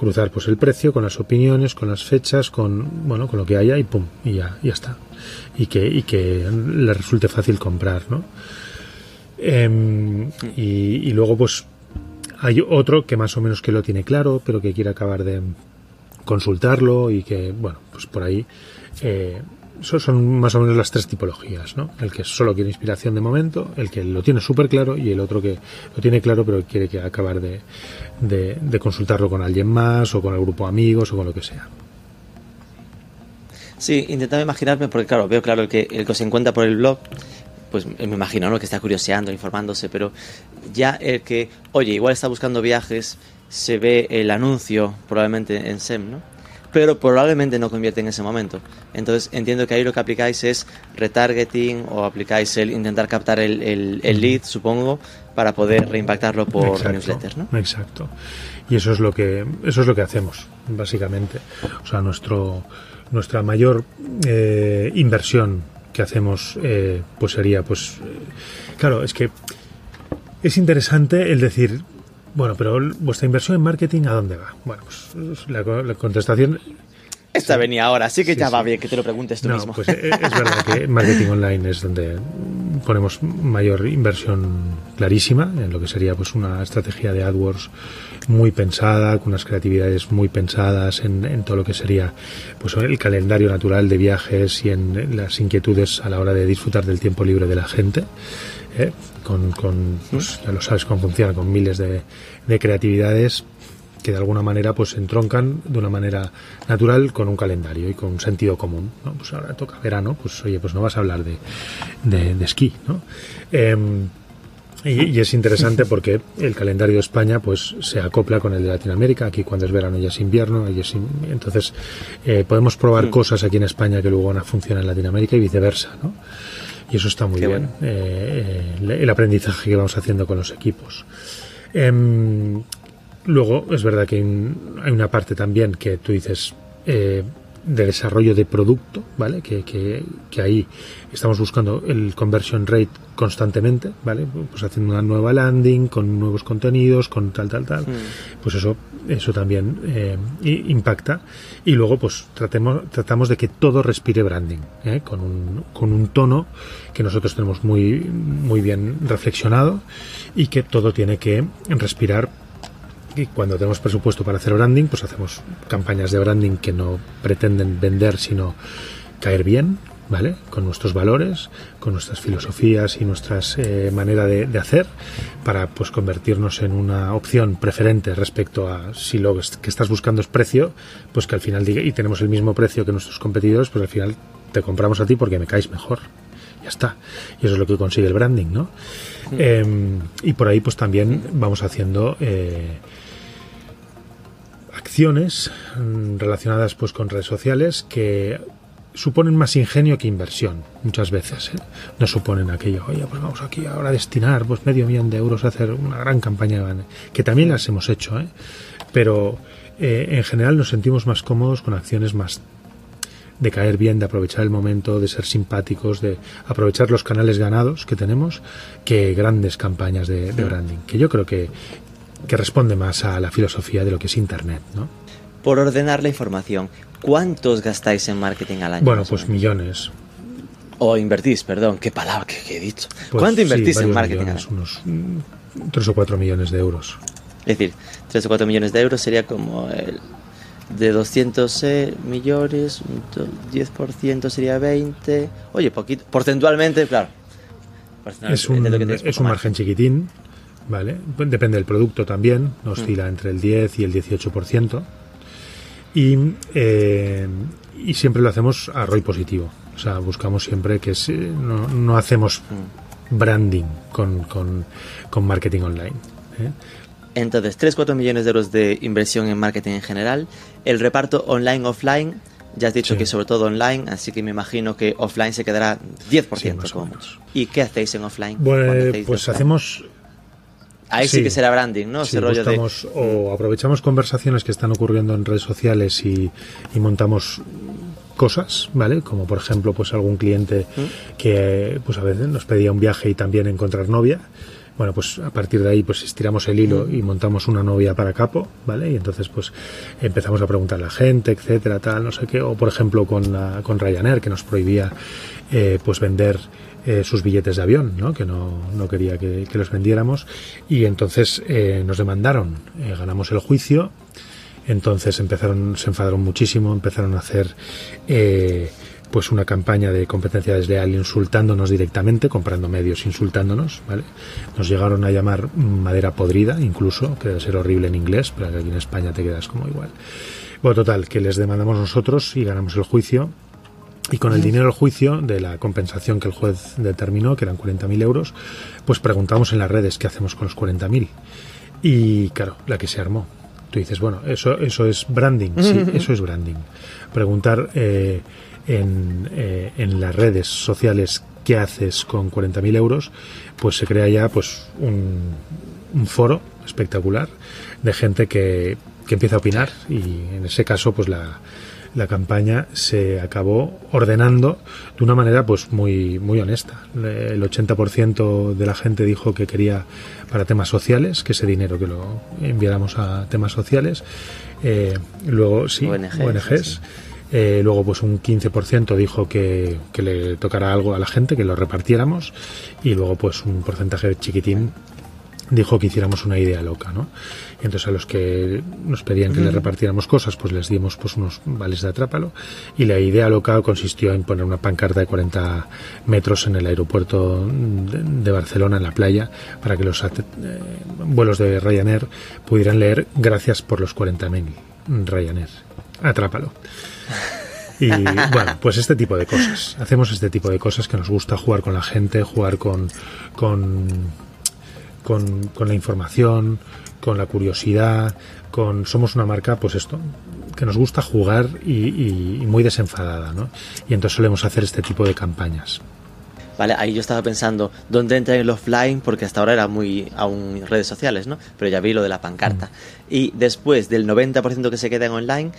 cruzar pues el precio con las opiniones, con las fechas, con bueno, con lo que haya y pum, y ya, ya está. Y que, y que le resulte fácil comprar, ¿no? Em, y, luego pues hay otro que más o menos que lo tiene claro, pero que quiere acabar de consultarlo y que, bueno, pues por ahí eh, son más o menos las tres tipologías, ¿no? El que solo quiere inspiración de momento, el que lo tiene súper claro y el otro que lo tiene claro pero quiere que acabar de, consultarlo con alguien más o con el grupo de amigos o con lo que sea. Sí, intentaba imaginarme, porque claro, veo claro el que, el que se encuentra por el blog, pues me imagino ¿no? que está curioseando, informándose, pero ya el que, oye, igual está buscando viajes, se ve el anuncio probablemente en SEM, ¿no? Pero probablemente no convierte en ese momento. Entonces entiendo que ahí lo que aplicáis es retargeting o aplicáis el intentar captar el, el, lead, supongo, para poder reimpactarlo por newsletters, ¿no? Exacto. Y eso es lo que eso es lo que hacemos básicamente. O sea, nuestro nuestra mayor eh, inversión que hacemos eh, pues sería pues eh, claro es que es interesante el decir bueno, pero vuestra inversión en marketing, ¿a dónde va? Bueno, pues la, contestación esta venía ahora, así que ya va bien que te lo preguntes tú no, mismo. Pues eh, es verdad que marketing online es donde ponemos mayor inversión clarísima en lo que sería pues una estrategia de AdWords muy pensada, con unas creatividades muy pensadas en, todo lo que sería pues el calendario natural de viajes y en las inquietudes a la hora de disfrutar del tiempo libre de la gente. ¿Eh? con, con pues, ya lo sabes cómo funciona, con miles de, de, creatividades que de alguna manera pues entroncan de una manera natural con un calendario y con un sentido común. ¿no? Pues ahora toca verano, pues oye, pues no vas a hablar de, de, esquí, ¿no? Em, y, es interesante porque el calendario de España pues se acopla con el de Latinoamérica. Aquí cuando es verano ya es invierno. entonces eh, podemos probar cosas aquí en España que luego van a funcionar en Latinoamérica y viceversa. ¿no? Y eso está muy bien, eh, el aprendizaje que vamos haciendo con los equipos. Em, luego, es verdad que hay una parte también que tú dices eh, de desarrollo de producto, ¿vale? Que, que, que, ahí estamos buscando el conversion rate constantemente, ¿vale? Pues haciendo una nueva landing, con nuevos contenidos, con tal, tal, tal. Pues eso, eso también eh, impacta. Y luego, pues tratemos, tratamos de que todo respire branding, ¿eh? con, un, con un tono que nosotros tenemos muy, muy bien reflexionado y que todo tiene que respirar y cuando tenemos presupuesto para hacer branding, pues hacemos campañas de branding que no pretenden vender, sino caer bien, ¿vale? Con nuestros valores, con nuestras filosofías y nuestras eh, manera de, de, hacer, para pues convertirnos en una opción preferente respecto a si lo que estás buscando es precio, pues que al final diga, y tenemos el mismo precio que nuestros competidores, pues al final te compramos a ti porque me caes mejor. Ya está. Y eso es lo que consigue el branding, ¿no? Eh, y por ahí pues también vamos haciendo eh, acciones mm, relacionadas pues con redes sociales que suponen más ingenio que inversión muchas veces ¿eh? no suponen aquello oye pues vamos aquí ahora a destinar pues medio millón de euros a hacer una gran campaña que también las hemos hecho ¿eh? pero eh, en general nos sentimos más cómodos con acciones más de caer bien, de aprovechar el momento, de ser simpáticos, de aprovechar los canales ganados que tenemos, que grandes campañas de, de branding, que yo creo que, que responde más a la filosofía de lo que es Internet, ¿no? Por ordenar la información, ¿cuántos gastáis en marketing al año? Bueno, pues millones. O invertís, perdón, qué palabra que, he dicho. Pues ¿Cuánto invertís sí, en marketing? Millones, unos tres o cuatro millones de euros. Es decir, tres o cuatro millones de euros sería como el de 200 millones, 10% sería 20. Oye, poquito, porcentualmente, claro. Es un, es un margen chiquitín, ¿vale? Depende del producto también, oscila mm. entre el 10 y el 18%. Y, eh, y siempre lo hacemos a ROI positivo. O sea, buscamos siempre que se, no, no, hacemos mm. branding con, con, con marketing online. ¿eh? Entonces, 3-4 millones de euros de inversión en marketing en general. El reparto online-offline, ya has dicho sí. que sobre todo online, así que me imagino que offline se quedará 10% sí, como mucho. ¿Y qué hacéis en offline? Bueno, pues hacemos... Ahí sí, sí, que será branding, ¿no? Sí, rollo buscamos, de... O aprovechamos conversaciones que están ocurriendo en redes sociales y, y montamos cosas, ¿vale? Como por ejemplo, pues algún cliente ¿Mm? que pues a veces nos pedía un viaje y también encontrar novia bueno, pues a partir de ahí pues estiramos el hilo y montamos una novia para capo, ¿vale? Y entonces pues empezamos a preguntar a la gente, etcétera, tal, no sé qué, o por ejemplo con, la, con Ryanair que nos prohibía eh, pues vender eh, sus billetes de avión, ¿no? que no, no quería que, los vendiéramos y entonces eh, nos demandaron, eh, ganamos el juicio, entonces empezaron, se enfadaron muchísimo, empezaron a hacer pues una campaña de competencia desleal insultándonos directamente, comprando medios insultándonos, ¿vale? Nos llegaron a llamar madera podrida, incluso, que debe ser horrible en inglés, pero aquí en España te quedas como igual. Bueno, total, que les demandamos nosotros y ganamos el juicio. Y con el dinero del juicio, de la compensación que el juez determinó, que eran 40.000 euros, pues preguntamos en las redes qué hacemos con los 40.000. Y claro, la que se armó. Tú dices, bueno, eso, eso es branding. Sí, eso es branding. Preguntar... Eh, en, eh, en las redes sociales qué haces con 40.000 euros, pues se crea ya pues un, un foro espectacular de gente que, que, empieza a opinar y en ese caso pues la, la campaña se acabó ordenando de una manera pues muy muy honesta. El 80% de la gente dijo que quería para temas sociales, que ese dinero que lo enviáramos a temas sociales. Eh, luego sí, ONGs. ONGs sí. Eh, luego, pues un 15% dijo que, que, le tocara algo a la gente, que lo repartiéramos. Y luego, pues un porcentaje chiquitín dijo que hiciéramos una idea loca, ¿no? Entonces a los que nos pedían que mm. le repartiéramos cosas, pues les dimos pues unos vales de atrápalo. Y la idea local consistió en poner una pancarta de 40 metros en el aeropuerto de, de Barcelona, en la playa, para que los eh, vuelos de Ryanair pudieran leer gracias por los 40.000 Ryanair. Atrápalo. Y bueno, pues este tipo de cosas. Hacemos este tipo de cosas que nos gusta jugar con la gente, jugar con, con, con, con la información, con la curiosidad, con somos una marca, pues esto, que nos gusta jugar y, y, y muy desenfadada, ¿no? Y entonces solemos hacer este tipo de campañas. Vale, ahí yo estaba pensando, ¿dónde entra el offline? Porque hasta ahora era muy aún redes sociales, ¿no? Pero ya vi lo de la pancarta. Mm. Y después del 90% que se queda en online,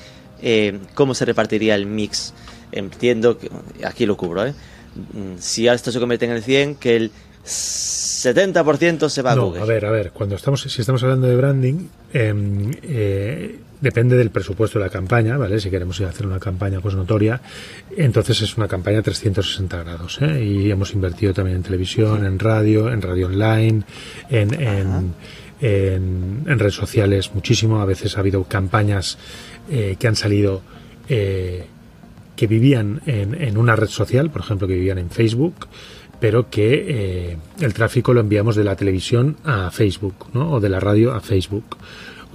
eh, ¿cómo se repartiría el mix? Entiendo que aquí lo cubro, ¿eh? Si esto se convierte en el 100, que el 70% se va a no, Google. A ver, a ver, cuando estamos, si estamos hablando de branding, eh, eh, depende del presupuesto de la campaña, ¿vale? Si queremos hacer una campaña pues notoria, entonces es una campaña 360 grados, ¿eh? Y hemos invertido también en televisión, en radio, en radio online, en, en, en, en redes sociales muchísimo. A veces ha habido campañas eh, que han salido eh, que vivían en, una red social, por ejemplo, que vivían en Facebook, pero que eh, el tráfico lo enviamos de la televisión a Facebook, ¿no? O de la radio a Facebook,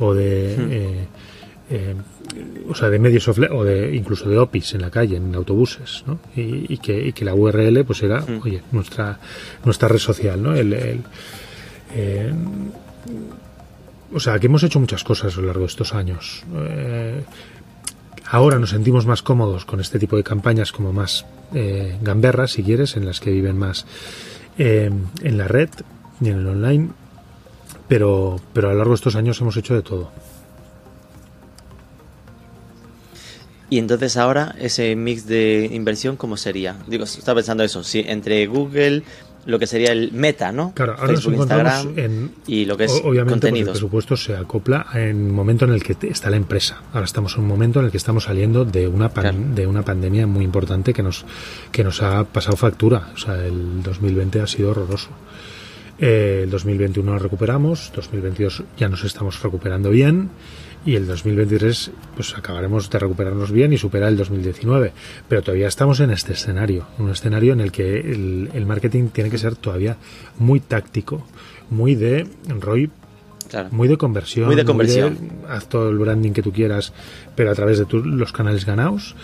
o de... Hmm. Eh, eh, o sea, de medios o de incluso de OPIs en la calle, en autobuses, ¿no? Y, que, la URL pues era, hmm. oye, nuestra nuestra red social, ¿no? El, o sea, que hemos hecho muchas cosas a lo largo de estos años. Ahora nos sentimos más cómodos con este tipo de campañas como más eh, gamberras, si quieres, en las que viven más eh, en la red y en el online, pero, pero a lo largo de estos años hemos hecho de todo. Y entonces ahora ese mix de inversión, ¿cómo sería? Digo, estaba pensando eso, si entre Google, lo que sería el meta, ¿no? Claro, ahora Facebook, Instagram en, y lo que es obviamente el presupuesto se acopla en el momento en el que está la empresa. Ahora estamos en un momento en el que estamos saliendo de una de una pandemia muy importante que nos que nos ha pasado factura. O sea, el 2020 ha sido horroroso. Eh, el 2021 lo recuperamos, 2022 ya nos estamos recuperando bien y el 2023 pues acabaremos de recuperarnos bien y superar el 2019. Pero todavía estamos en este escenario, un escenario en el que el, marketing tiene que ser todavía muy táctico, muy de Roy Muy de conversión. Muy de conversión. haz todo el branding que tú quieras, pero a través de los canales ganados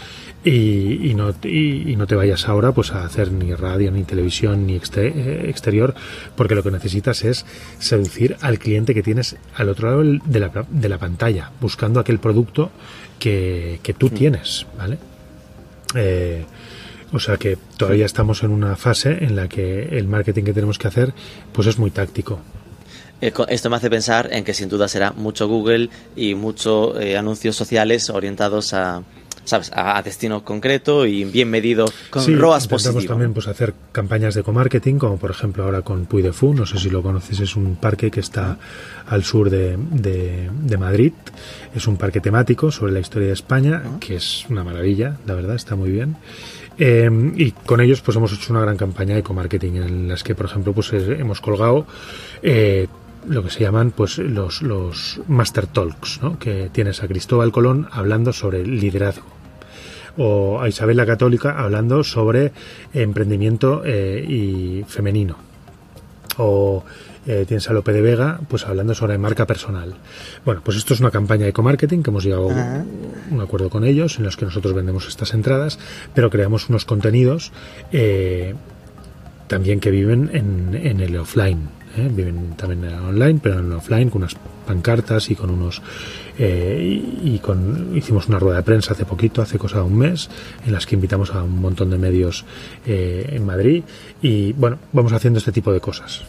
y, no, y, no te vayas ahora pues a hacer ni radio, ni televisión, ni eh, exterior, porque lo que necesitas es seducir al cliente que tienes al otro lado de la, de la pantalla, buscando aquel producto que, que tú mm. tienes, ¿vale? Eh, o sea que todavía estamos en una fase en la que el marketing que tenemos que hacer pues es muy táctico. Eh, esto me hace pensar en que sin duda será mucho Google y muchos anuncios sociales orientados a, ¿sabes? A, destino concreto y bien medido con sí, ROAS positivo. también pues, hacer campañas de co-marketing, como por ejemplo ahora con Puy de Fou, no sé si lo conoces, es un parque que está al sur de, de, Madrid. Es un parque temático sobre la historia de España, que es una maravilla, la verdad, está muy bien. Eh, y con ellos pues hemos hecho una gran campaña de co-marketing en las que por ejemplo pues hemos colgado eh, lo que se llaman pues los, los Master Talks, ¿no? que tienes a Cristóbal Colón hablando sobre liderazgo o a Isabel la Católica hablando sobre emprendimiento eh, y femenino o eh, tienes a Lope de Vega pues hablando sobre marca personal. Bueno, pues esto es una campaña de eco-marketing que hemos llegado a un acuerdo con ellos en los que nosotros vendemos estas entradas, pero creamos unos contenidos eh, también que viven en, en el offline ¿eh? viven también online, pero en offline con unas pancartas y con unos eh, y, con hicimos una rueda de prensa hace poquito, hace cosa de un mes, en las que invitamos a un montón de medios eh, en Madrid y bueno, vamos haciendo este tipo de cosas,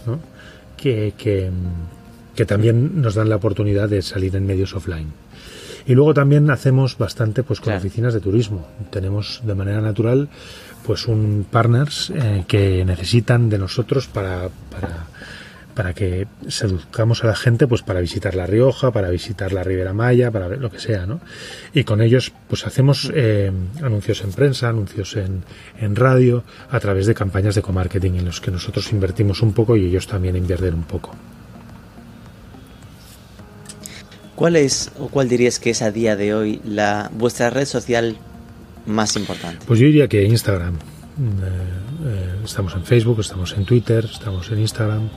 que, que, también nos dan la oportunidad de salir en medios offline. Y luego también hacemos bastante pues con oficinas de turismo. Tenemos de manera natural pues un partners que necesitan de nosotros para, para para que seduzcamos a la gente pues para visitar La Rioja, para visitar la Ribera Maya, para ver lo que sea, ¿no? Y con ellos pues hacemos eh, anuncios en prensa, anuncios en, en radio, a través de campañas de comarketing en los que nosotros invertimos un poco y ellos también invierten un poco. ¿Cuál es o cuál dirías que es a día de hoy la vuestra red social más importante? Pues yo diría que Instagram. Eh, eh, estamos en Facebook, estamos en Twitter, estamos en Instagram.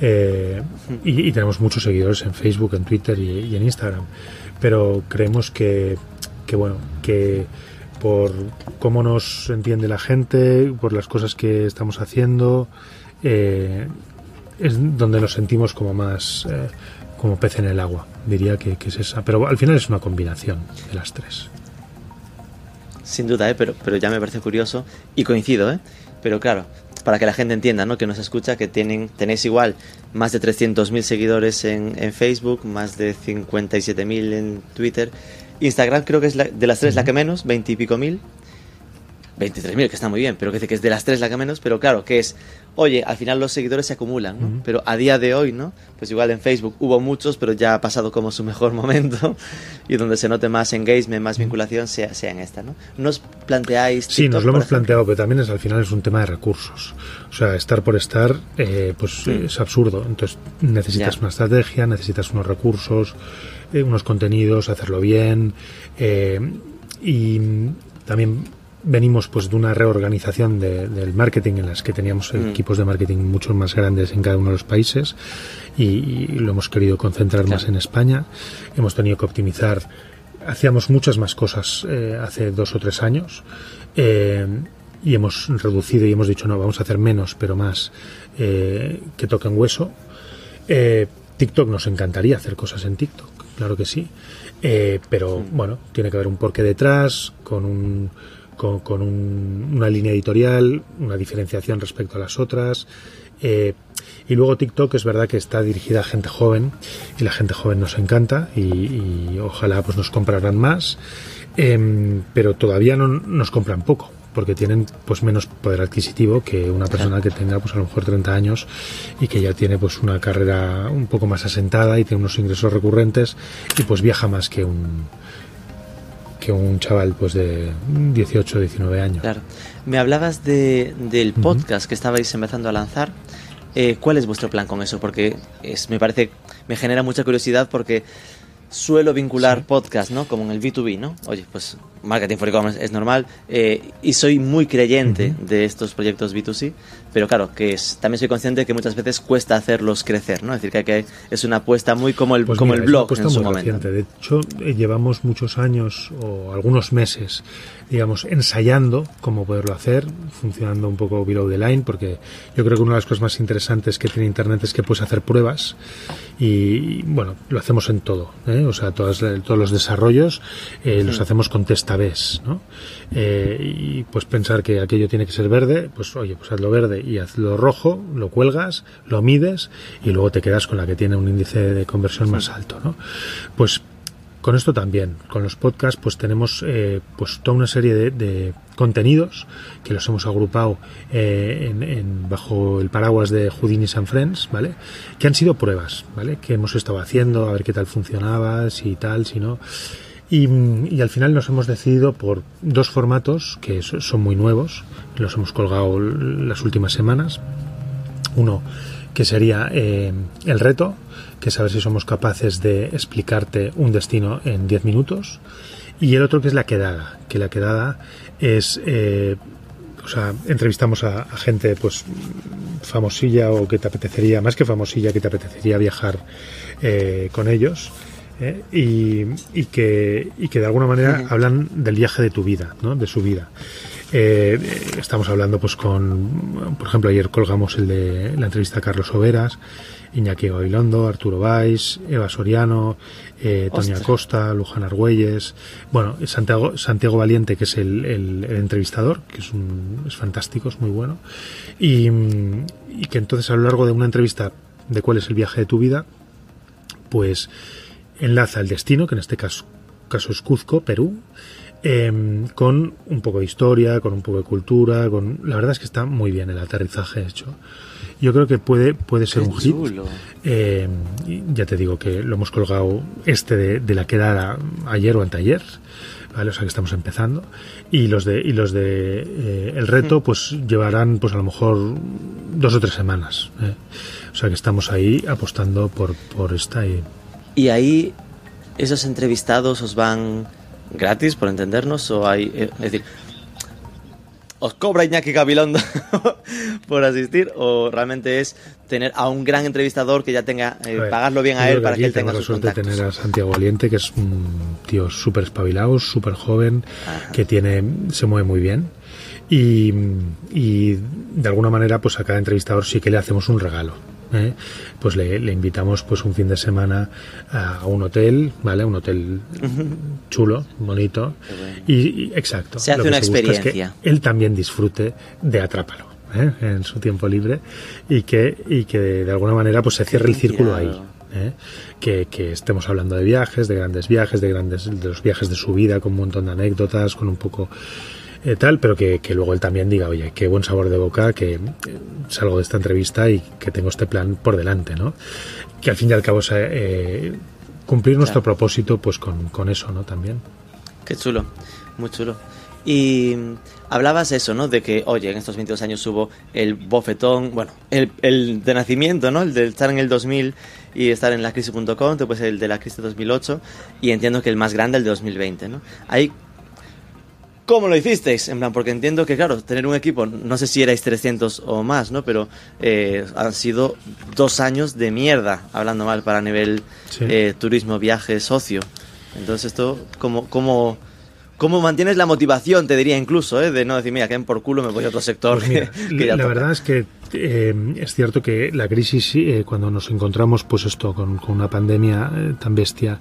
Eh, y, tenemos muchos seguidores en Facebook, en Twitter y, en Instagram. Pero creemos que, que, bueno, que por cómo nos entiende la gente, por las cosas que estamos haciendo, eh, es donde nos sentimos como más eh, como pez en el agua. Diría que, es esa. Pero al final es una combinación de las tres. Sin duda, pero, pero ya me parece curioso y coincido, ¿eh? Pero claro, para que la gente entienda, ¿no? Que nos escucha, que tienen, tenéis igual más de 300.000 seguidores en, en, Facebook, más de 57.000 en Twitter. Instagram creo que es de las tres la que menos, 20 y pico mil. 23.000, que está muy bien, pero que dice que es de las tres la que menos, pero claro, que es, oye, al final los seguidores se acumulan, ¿no? Pero a día de hoy, ¿no? Pues igual en Facebook hubo muchos, pero ya ha pasado como su mejor momento y donde se note más engagement, más vinculación, sea, sea en esta, ¿no? ¿Nos planteáis... sí, nos lo hemos planteado, pero también es al final es un tema de recursos. O sea, estar por estar, eh, pues es absurdo. Entonces necesitas una estrategia, necesitas unos recursos, eh, unos contenidos, hacerlo bien eh, y también venimos pues de una reorganización del marketing en las que teníamos Mm. equipos de marketing mucho más grandes en cada uno de los países y, y lo hemos querido concentrar más en España. Hemos tenido que optimizar. Hacíamos muchas más cosas eh, hace dos o tres años eh, y hemos reducido y hemos dicho no, vamos a hacer menos pero más eh, que toquen hueso. Eh, TikTok nos encantaría hacer cosas en TikTok, claro que sí. Pero bueno, tiene que haber un porqué detrás, con un con, con un- una línea editorial, una diferenciación respecto a las otras. eh, y luego TikTok es verdad que está dirigida a gente joven y la gente joven nos encanta y, y ojalá pues nos comprarán más, Em, pero todavía no nos compran poco porque tienen pues menos poder adquisitivo que una persona que tenga pues a lo mejor 30 años y que ya tiene pues una carrera un poco más asentada y tiene unos ingresos recurrentes y pues viaja más que un que un chaval pues de 18 19 años. Claro. Me hablabas de, del podcast que estabais empezando a lanzar. Eh, ¿Cuál es vuestro plan con eso? Porque es, me parece, me genera mucha curiosidad porque suelo vincular podcast, ¿no? Como en el B2B, ¿no? Oye, pues marketing for e-commerce es normal eh, y soy muy creyente de estos proyectos B2C, pero claro, que es, también soy consciente que muchas veces cuesta hacerlos crecer, ¿no? Es decir, que, es una apuesta muy como el, Pues como mira, el es una blog apuesta en su muy momento. reciente. De hecho, eh, llevamos muchos años o algunos meses, digamos, ensayando cómo poderlo hacer, funcionando un poco below the line, porque yo creo que una de las cosas más interesantes que tiene Internet es que puedes hacer pruebas y, bueno, lo hacemos en todo. ¿eh? O sea, todas, todos los desarrollos eh, los hacemos con test A/Bs, ¿no? Eh, y pues pensar que aquello tiene que ser verde, pues oye, pues hazlo verde y hazlo rojo, lo cuelgas, lo mides y luego te quedas con la que tiene un índice de conversión más alto, ¿no? Pues con esto también, con los podcasts, pues tenemos eh, pues toda una serie de, de contenidos que los hemos agrupado eh, en, en- bajo el paraguas de Houdinis and Friends, ¿vale? Que han sido pruebas, ¿vale? Que hemos estado haciendo, a ver qué tal funcionaba, si tal, si no. Y, al final nos hemos decidido por dos formatos que so- son muy nuevos, los hemos colgado las últimas semanas. Uno que sería eh, el reto, que es saber si somos capaces de explicarte un destino en 10 minutos. Y el otro que es la quedada, que la quedada es, eh, o sea, entrevistamos a, a gente pues famosilla o que te apetecería, más que famosilla, que te apetecería viajar eh, con ellos. ¿Eh? Y, y que, y que de alguna manera hablan del viaje de tu vida, ¿no? de su vida. Eh, estamos hablando pues con, por ejemplo, ayer colgamos el de la entrevista a Carlos Overas, Iñaki Gabilondo, Arturo Valls, Eva Soriano, eh, Toña. Costa, Luján Argüelles, bueno, Santiago, Santiago Valiente, que es el, el- el entrevistador, que es, un, es fantástico, es muy bueno, y, y que entonces a lo largo de una entrevista de cuál es el viaje de tu vida, pues enlaza el destino, que en este caso, caso es Cuzco, Perú, em, con un poco de historia, con un poco de cultura, con la verdad es que está muy bien el aterrizaje hecho. Yo creo que puede, puede ser Qué un hit. chulo. Eh, y ya te digo que lo hemos colgado este de, de la quedada ayer o anteayer, ¿vale? O sea que estamos empezando. Y los de, y los de eh, el reto, pues llevarán pues a lo mejor dos o tres semanas. ¿eh? O sea que estamos ahí apostando por, por esta y Y ahí, esos entrevistados os van gratis, por entendernos, o hay. eh, Es decir, ¿os cobra Iñaki Gabilondo por asistir? ¿O realmente es tener a un gran entrevistador que ya tenga. eh, ver, pagarlo bien a él para que él tenga la sus suerte de tener a Santiago Valiente, que es un tío súper espabilado, súper joven, que tiene, se mueve muy bien. Y, y de alguna manera, pues a cada entrevistador sí que le hacemos un regalo. ¿Eh? Pues le, le invitamos pues un fin de semana a, a un hotel, ¿vale? Un hotel chulo, bonito. Bueno. Y, y- exacto. Se hace Lo que una busca es que experiencia. él también disfrute de Atrápalo. ¿eh? en su tiempo libre y que, y que de alguna manera pues se cierre el círculo ahí. ¿eh? Que, que estemos hablando de viajes, de grandes viajes, de grandes, de los viajes de su vida, con un montón de anécdotas, con un poco eh, tal, pero que, que luego él también diga, oye, qué buen sabor de boca, que eh, salgo de esta entrevista y que tengo este plan por delante, ¿no? Que al fin y al cabo eh, cumplir nuestro Claro. propósito pues con, con eso, ¿no? También. Qué chulo, muy chulo. Y mm, hablabas eso, ¿no? De que, oye, en estos 22 años hubo el bofetón, bueno, el, el de nacimiento, ¿no? El de estar en el 2000 y estar en lacrisis.com, después el de la crisis de 2008 y entiendo que el más grande, el de 2020, ¿no? Ahí, ¿Cómo lo hicisteis? En plan, porque entiendo que, claro, tener un equipo, no sé si erais 300 o más, ¿no? Pero eh, han sido dos años de mierda, hablando mal, para nivel Sí. eh, turismo, viaje, socio. Entonces esto, ¿cómo, cómo, cómo mantienes la motivación, te diría incluso, ¿eh? De no decir, mira, que por culo me voy a otro sector. Pues mira, que- que ya la toca". verdad es que eh, es cierto que la crisis, eh, cuando nos encontramos, pues esto, con, con una pandemia eh, tan bestia,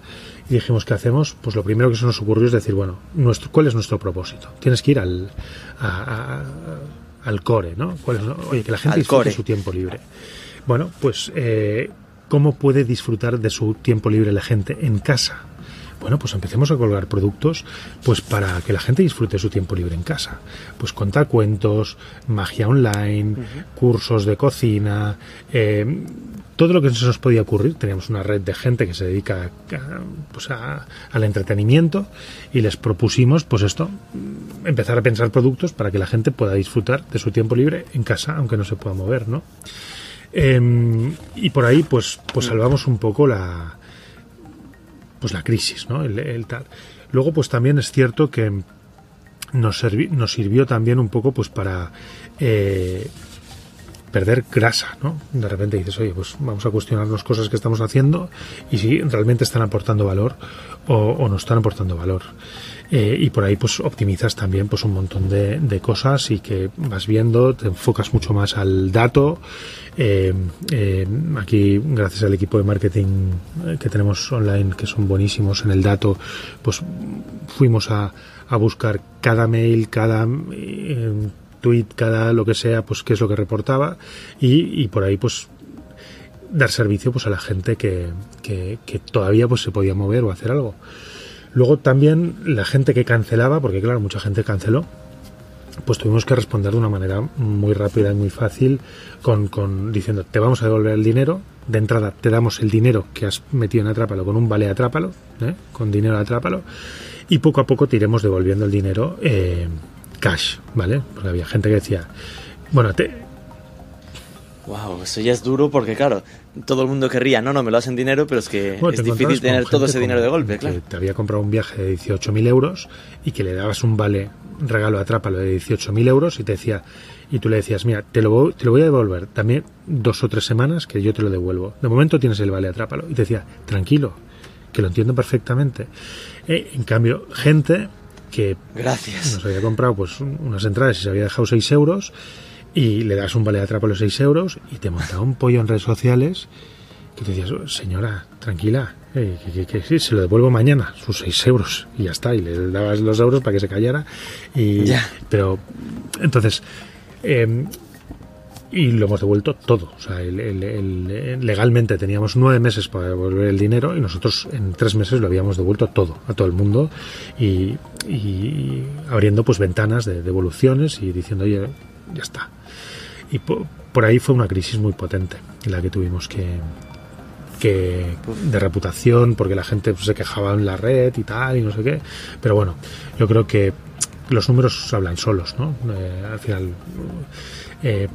y dijimos, ¿qué hacemos? Pues lo primero que se nos ocurrió es decir, bueno, nuestro, ¿cuál es nuestro propósito? Tienes que ir al, a- a- al core, ¿no? ¿Cuál es- oye, que la gente Al disfrute core. su tiempo libre. Bueno, pues, eh, ¿cómo puede disfrutar de su tiempo libre la gente en casa? Bueno, pues empecemos a colgar productos pues para que la gente disfrute su tiempo libre en casa. Pues contacuentos, magia online, cursos de cocina, eh, todo lo que se nos podía ocurrir. Teníamos una red de gente que se dedica pues al entretenimiento y les propusimos pues esto, empezar a pensar productos para que la gente pueda disfrutar de su tiempo libre en casa, aunque no se pueda mover, ¿no? Em, y por ahí pues, pues salvamos un poco la, pues la crisis, ¿no? El, tal. Luego, pues también es cierto que nos, nos sirvió también un poco pues para eh, perder grasa, ¿no? De repente dices, oye, pues vamos a cuestionarnos cosas que estamos haciendo y si realmente están aportando valor o, no están aportando valor. Eh, y por ahí pues optimizas también pues un montón de, cosas y que vas viendo, te enfocas mucho más al dato. Eh, eh, aquí, gracias al equipo de marketing que tenemos online, que son buenísimos en el dato, pues fuimos a, buscar cada mail, cada tweet, cada lo que sea, pues qué es lo que reportaba y, por ahí pues dar servicio pues a la gente que, que, que todavía pues se podía mover o hacer algo. Luego también la gente que cancelaba, porque claro, mucha gente canceló, pues tuvimos que responder de una manera muy rápida y muy fácil con, con diciendo te vamos a devolver el dinero de entrada te damos el dinero que has metido en Atrápalo con un vale Atrápalo ¿eh? con dinero Atrápalo y poco a poco te iremos devolviendo el dinero eh, cash vale porque había gente que decía bueno te, Wow, eso ya es duro porque, claro, todo el mundo querría, no, no, me lo hacen dinero, pero es que Bueno, es difícil tener todo ese dinero de golpe, claro. te había comprado un viaje de 18.000 euros y que le dabas un vale regalo Atrápalo de 18.000 euros y te decía y tú le decías mira te lo, voy, te lo voy a devolver también dos o tres semanas que yo te lo devuelvo de momento tienes el vale Atrápalo. Y te decía tranquilo que lo entiendo perfectamente Eh, en cambio gente que Gracias. nos había comprado pues un- unas entradas y se había dejado 6 euros y le das un vale de Atrápalo de 6 euros y te montaba un pollo en redes sociales que te decías, "Oh, señora, tranquila, eh, que, que- que sí, se lo devuelvo mañana, sus 6 euros y ya está, y le dabas los euros para que se callara. Y, Ya. Pero, entonces, eh, y lo hemos devuelto todo. O sea, el- legalmente teníamos nueve meses para devolver el dinero y nosotros en tres meses lo habíamos devuelto todo, a todo el mundo y, y abriendo pues ventanas de devoluciones y diciendo, oye, ya está. Y po- por, ahí fue una crisis muy potente en la que tuvimos que que de reputación porque la gente pues, se quejaba en la red y tal y no sé qué pero bueno yo creo que los números hablan solos no Eh, al final eh,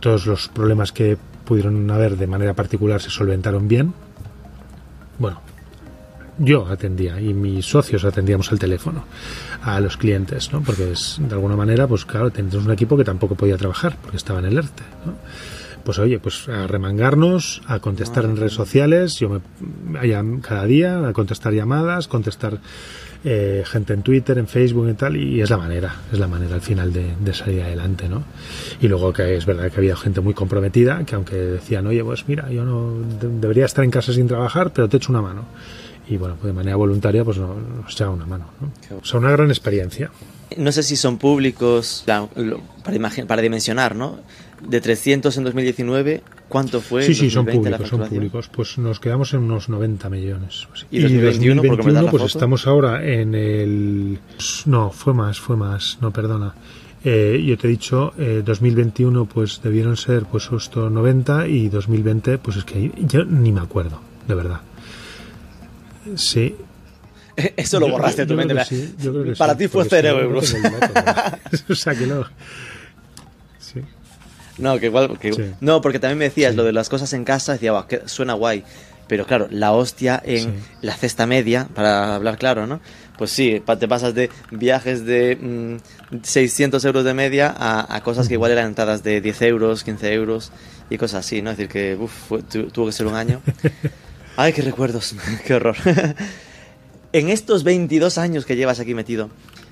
todos los problemas que pudieron haber de manera particular se solventaron bien bueno yo atendía y mis socios atendíamos el teléfono a los clientes, ¿no? Porque es, de alguna manera, pues claro, tenemos un equipo que tampoco podía trabajar porque estaba en el ERTE, ¿no? Pues oye, pues a remangarnos, a contestar en redes sociales, yo me allá cada día, a contestar llamadas, contestar eh, gente en Twitter, en Facebook y tal, y es la manera, es la manera al final de, de salir adelante, ¿no? Y luego que es verdad que había gente muy comprometida, que aunque decían, oye, pues mira, yo no de- debería estar en casa sin trabajar, pero te echo una mano. Y bueno, pues de manera voluntaria, pues no- nos echaba una mano, ¿no? O sea, una gran experiencia. No sé si son públicos, para, para dimensionar, ¿no? De 300 en 2019, ¿cuánto fue? Sí, sí, son 2020 la públicos, son públicos. Pues nos quedamos en unos 90 millones. ¿Y 2021, porque me das la pues foto? estamos ahora en el... No, fue más, fue más, no, perdona. Eh, yo te he dicho, eh, 2021 pues debieron ser pues esto 90 y 2020 pues es que yo ni me acuerdo, de verdad. Sí. Eso lo borraste tu yo mente. sí, yo creo que Para sí, ti fue cero euros. o sea que no. No, que igual. que- Sí. No, porque también me decías lo de las cosas en casa. Decía, "Buah, que suena guay. Pero claro, la hostia en la cesta media, para hablar claro, ¿no? Pues sí, te pasas de viajes de 600 mm, euros de media a, cosas que igual eran entradas de 10 euros, 15 euros y cosas así, ¿no? Es decir, que uf, tuvo que ser un año. Ay, qué recuerdos, qué horror. en estos 22 años que llevas aquí metido,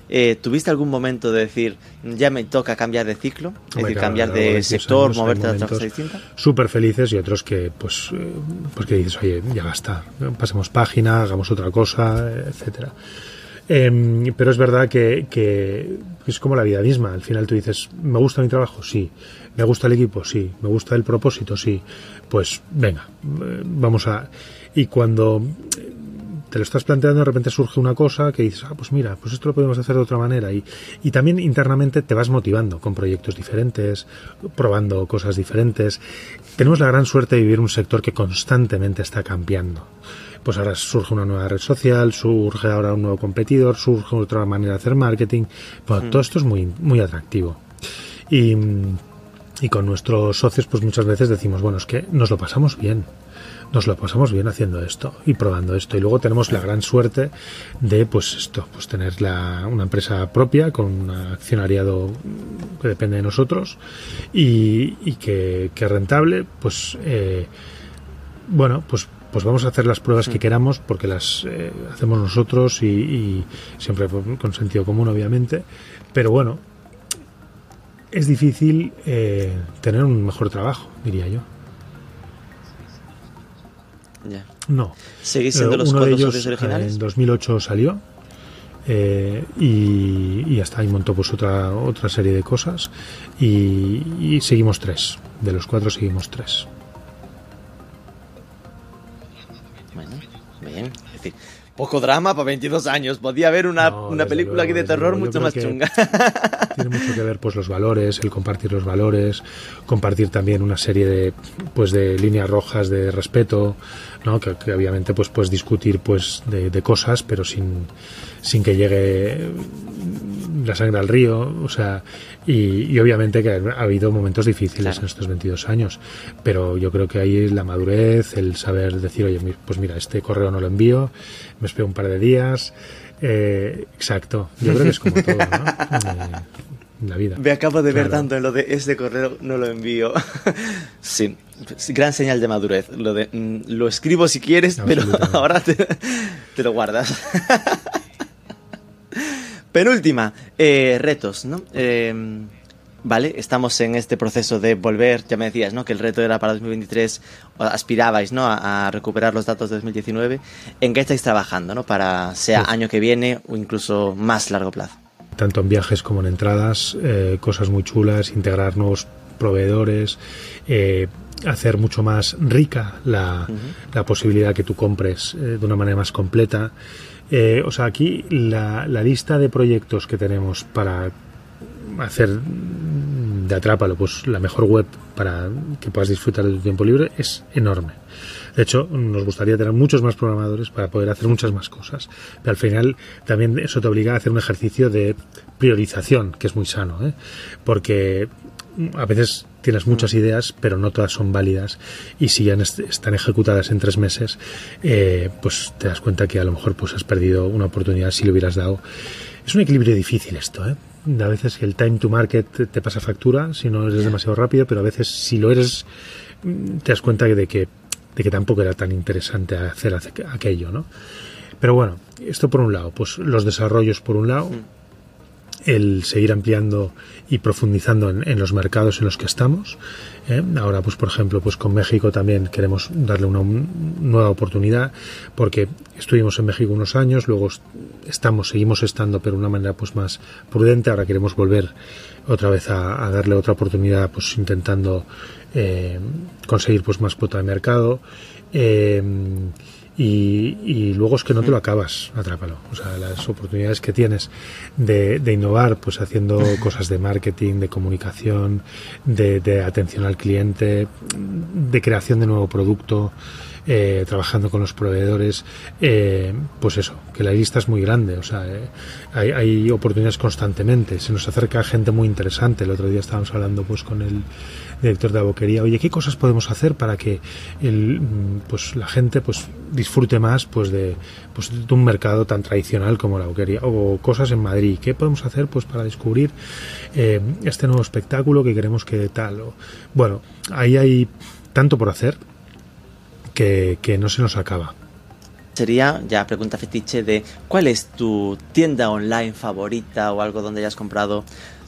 eh, ¿tuviste algún momento de decir, ya me toca cambiar de ciclo? Es decir, cambiar de sector, moverte a otra cosa distinta. Súper felices y otros que, pues, eh, pues que dices, oye, ya basta, pasemos página, hagamos otra cosa, etcétera. Em, pero es verdad que, que, es como la vida misma. Al final tú dices, ¿me gusta mi trabajo? Sí. ¿Me gusta el equipo? Sí. ¿Me gusta el propósito? Sí. Pues venga, eh, vamos a... Y cuando te lo estás planteando, de repente surge una cosa que dices, ah, pues mira, pues esto lo podemos hacer de otra manera. Y, y también internamente te vas motivando con proyectos diferentes, probando cosas diferentes. Tenemos la gran suerte de vivir un sector que constantemente está cambiando. Pues ahora surge una nueva red social, surge ahora un nuevo competidor, surge otra manera de hacer marketing. Bueno, todo esto es muy, muy atractivo. Y, y con nuestros socios, pues muchas veces decimos, bueno, es que nos lo pasamos bien nos lo pasamos bien haciendo esto y probando esto. Y luego tenemos la gran suerte de, pues esto, pues tener la, una empresa propia con un accionariado que depende de nosotros y, y que, que, rentable, pues, eh, bueno, pues pues vamos a hacer las pruebas que queramos porque las eh, hacemos nosotros y, y, siempre con sentido común obviamente. Pero bueno es difícil eh, tener un mejor trabajo diría yo no. ¿Seguís siendo los Uno de ellos socios originales? en 2008 salió eh, y, y, hasta ahí montó pues otra otra serie de cosas y, y, seguimos tres. De los cuatro seguimos tres. Poco drama para 22 años. Podía haber una, no, una película luego, aquí de terror mucho más chunga. Tiene mucho que ver pues los valores, el compartir los valores, compartir también una serie de pues de líneas rojas de respeto, ¿no? que, que obviamente pues puedes discutir pues de, de cosas, pero sin, sin que llegue la sangre al río, o sea, y, y, obviamente que ha habido momentos difíciles claro. en estos 22 años, pero yo creo que ahí la madurez, el saber decir, oye, pues mira, este correo no lo envío, me espero un par de días, eh, exacto, yo creo que es como todo, ¿no? Eh, la vida. Me acabo de claro. ver tanto en lo de este correo no lo envío. sí, gran señal de madurez. Lo de mm, lo escribo si quieres, pero ahora te, te lo guardas. Penúltima, eh, retos, ¿no? Eh, vale, estamos en este proceso de volver, ya me decías, ¿no? Que el reto era para 2023, aspirabais, ¿no? A, a recuperar los datos de 2019. ¿En qué estáis trabajando, ¿no? Para sea sí. año que viene o incluso más largo plazo. Tanto en viajes como en entradas, eh, cosas muy chulas, integrar nuevos proveedores, eh, hacer mucho más rica la, uh -huh. la posibilidad que tú compres eh, de una manera más completa. Eh, o sea, aquí la, lista de proyectos que tenemos para hacer de Atrápalo pues la mejor web para que puedas disfrutar de tu tiempo libre es enorme. De hecho, nos gustaría tener muchos más programadores para poder hacer muchas más cosas. Pero al final también eso te obliga a hacer un ejercicio de priorización, que es muy sano, ¿eh? porque a veces tienes muchas ideas, pero no todas son válidas. Y si ya están ejecutadas en tres meses, eh, pues te das cuenta que a lo mejor pues has perdido una oportunidad si le hubieras dado. Es un equilibrio difícil esto, ¿eh? A veces el time to market te pasa factura si no eres demasiado rápido, pero a veces si lo eres te das cuenta de que, de que tampoco era tan interesante hacer aquello, ¿no? Pero bueno, esto por un lado, pues los desarrollos por un lado, el seguir ampliando y profundizando en, los mercados en los que estamos. ¿eh? Ahora, pues por ejemplo, pues con México también queremos darle una nueva oportunidad porque estuvimos en México unos años, luego estamos, seguimos estando, pero de una manera pues más prudente. Ahora queremos volver otra vez a, a darle otra oportunidad, pues intentando eh, conseguir pues más cuota de mercado. Eh, y, y, luego es que no te lo acabas, atrápalo. O sea, las oportunidades que tienes de, de innovar, pues haciendo cosas de marketing, de comunicación, de, de, atención al cliente, de creación de nuevo producto, eh, trabajando con los proveedores, eh, pues eso, que la lista es muy grande, o sea, hay, hay, oportunidades constantemente, se nos acerca gente muy interesante, el otro día estábamos hablando pues con el director de la boquería, oye, ¿qué cosas podemos hacer para que el, pues la gente pues disfrute más pues de, pues de un mercado tan tradicional como la boquería o cosas en Madrid, ¿qué podemos hacer pues para descubrir eh, este nuevo espectáculo que queremos que tal o, bueno, ahí hay tanto por hacer que, que no se nos acaba sería ya pregunta fetiche de cuál es tu tienda online favorita o algo donde hayas comprado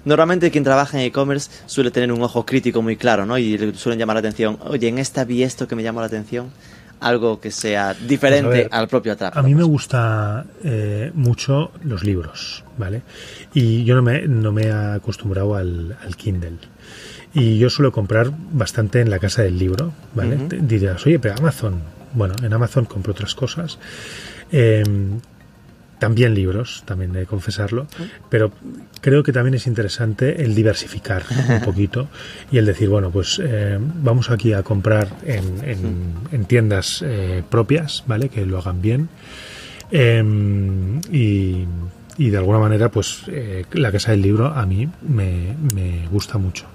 Normalmente quien trabaja en e-commerce suele tener un ojo crítico muy claro, ¿no? Y le suelen llamar la atención, oye, en esta vi esto que me llamó la atención, algo que sea diferente al propio Atrap. A mí me gusta eh, mucho los libros, ¿vale? Y yo no me, no me he acostumbrado al, Kindle. Y yo suelo comprar bastante en la casa del libro, ¿vale? Dirás, oye, pero Amazon. Bueno, en Amazon compro otras cosas. Eh, también libros, también de confesarlo, pero creo que también es interesante el diversificar un poquito y el decir, bueno, pues eh, vamos aquí a comprar en, tiendas eh, propias, ¿vale? Que lo hagan bien. Em, y, de alguna manera, pues eh, la casa del libro a mí me, me gusta mucho.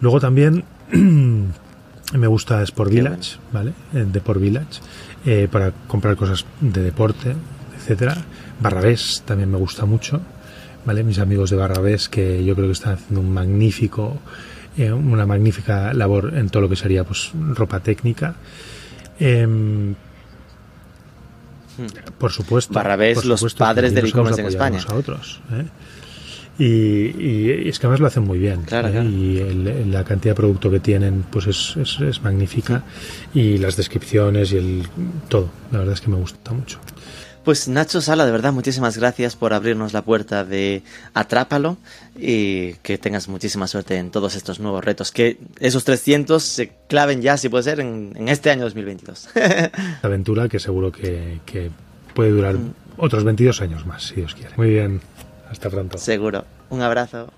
Luego también me gusta Sport Village, ¿vale? Deport Village, para comprar cosas de deporte, etcétera. Barrabés también me gusta mucho, ¿vale? Mis amigos de Barrabés que yo creo que están haciendo un magnífico, eh, una magnífica labor en todo lo que sería pues ropa técnica. Em, por supuesto. Barrabés, los padres del e-commerce en España. A otros, ¿eh? Y, es que además lo hacen muy bien. ¿eh? Y la cantidad de producto que tienen pues es, es magnífica. Y las descripciones y el todo. La verdad es que me gusta mucho. Pues Nacho Sala, de verdad, muchísimas gracias por abrirnos la puerta de Atrápalo y que tengas muchísima suerte en todos estos nuevos retos. Que esos 300 se claven ya, si puede ser, en, este año 2022. Aventura que seguro que, que puede durar mm. otros 22 años más, si Dios quiere. Muy bien, hasta pronto. Seguro. Un abrazo.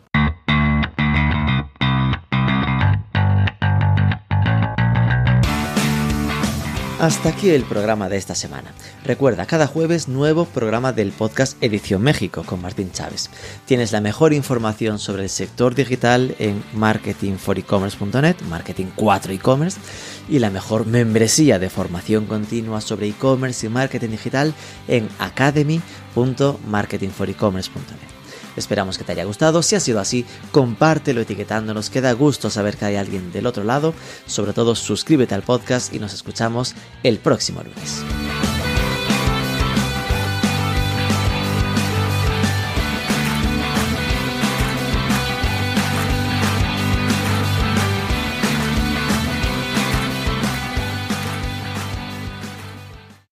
Hasta aquí el programa de esta semana. Recuerda, cada jueves nuevo programa del podcast Edición México con Martín Chávez. Tienes la mejor información sobre el sector digital en marketingforecommerce.net, Marketing 4 e-commerce, y la mejor membresía de formación continua sobre e-commerce y marketing digital en academy.marketingforecommerce.net. Esperamos que te haya gustado. Si ha sido así, compártelo etiquetándonos, que da gusto saber que hay alguien del otro lado. Sobre todo, suscríbete al podcast y nos escuchamos el próximo lunes.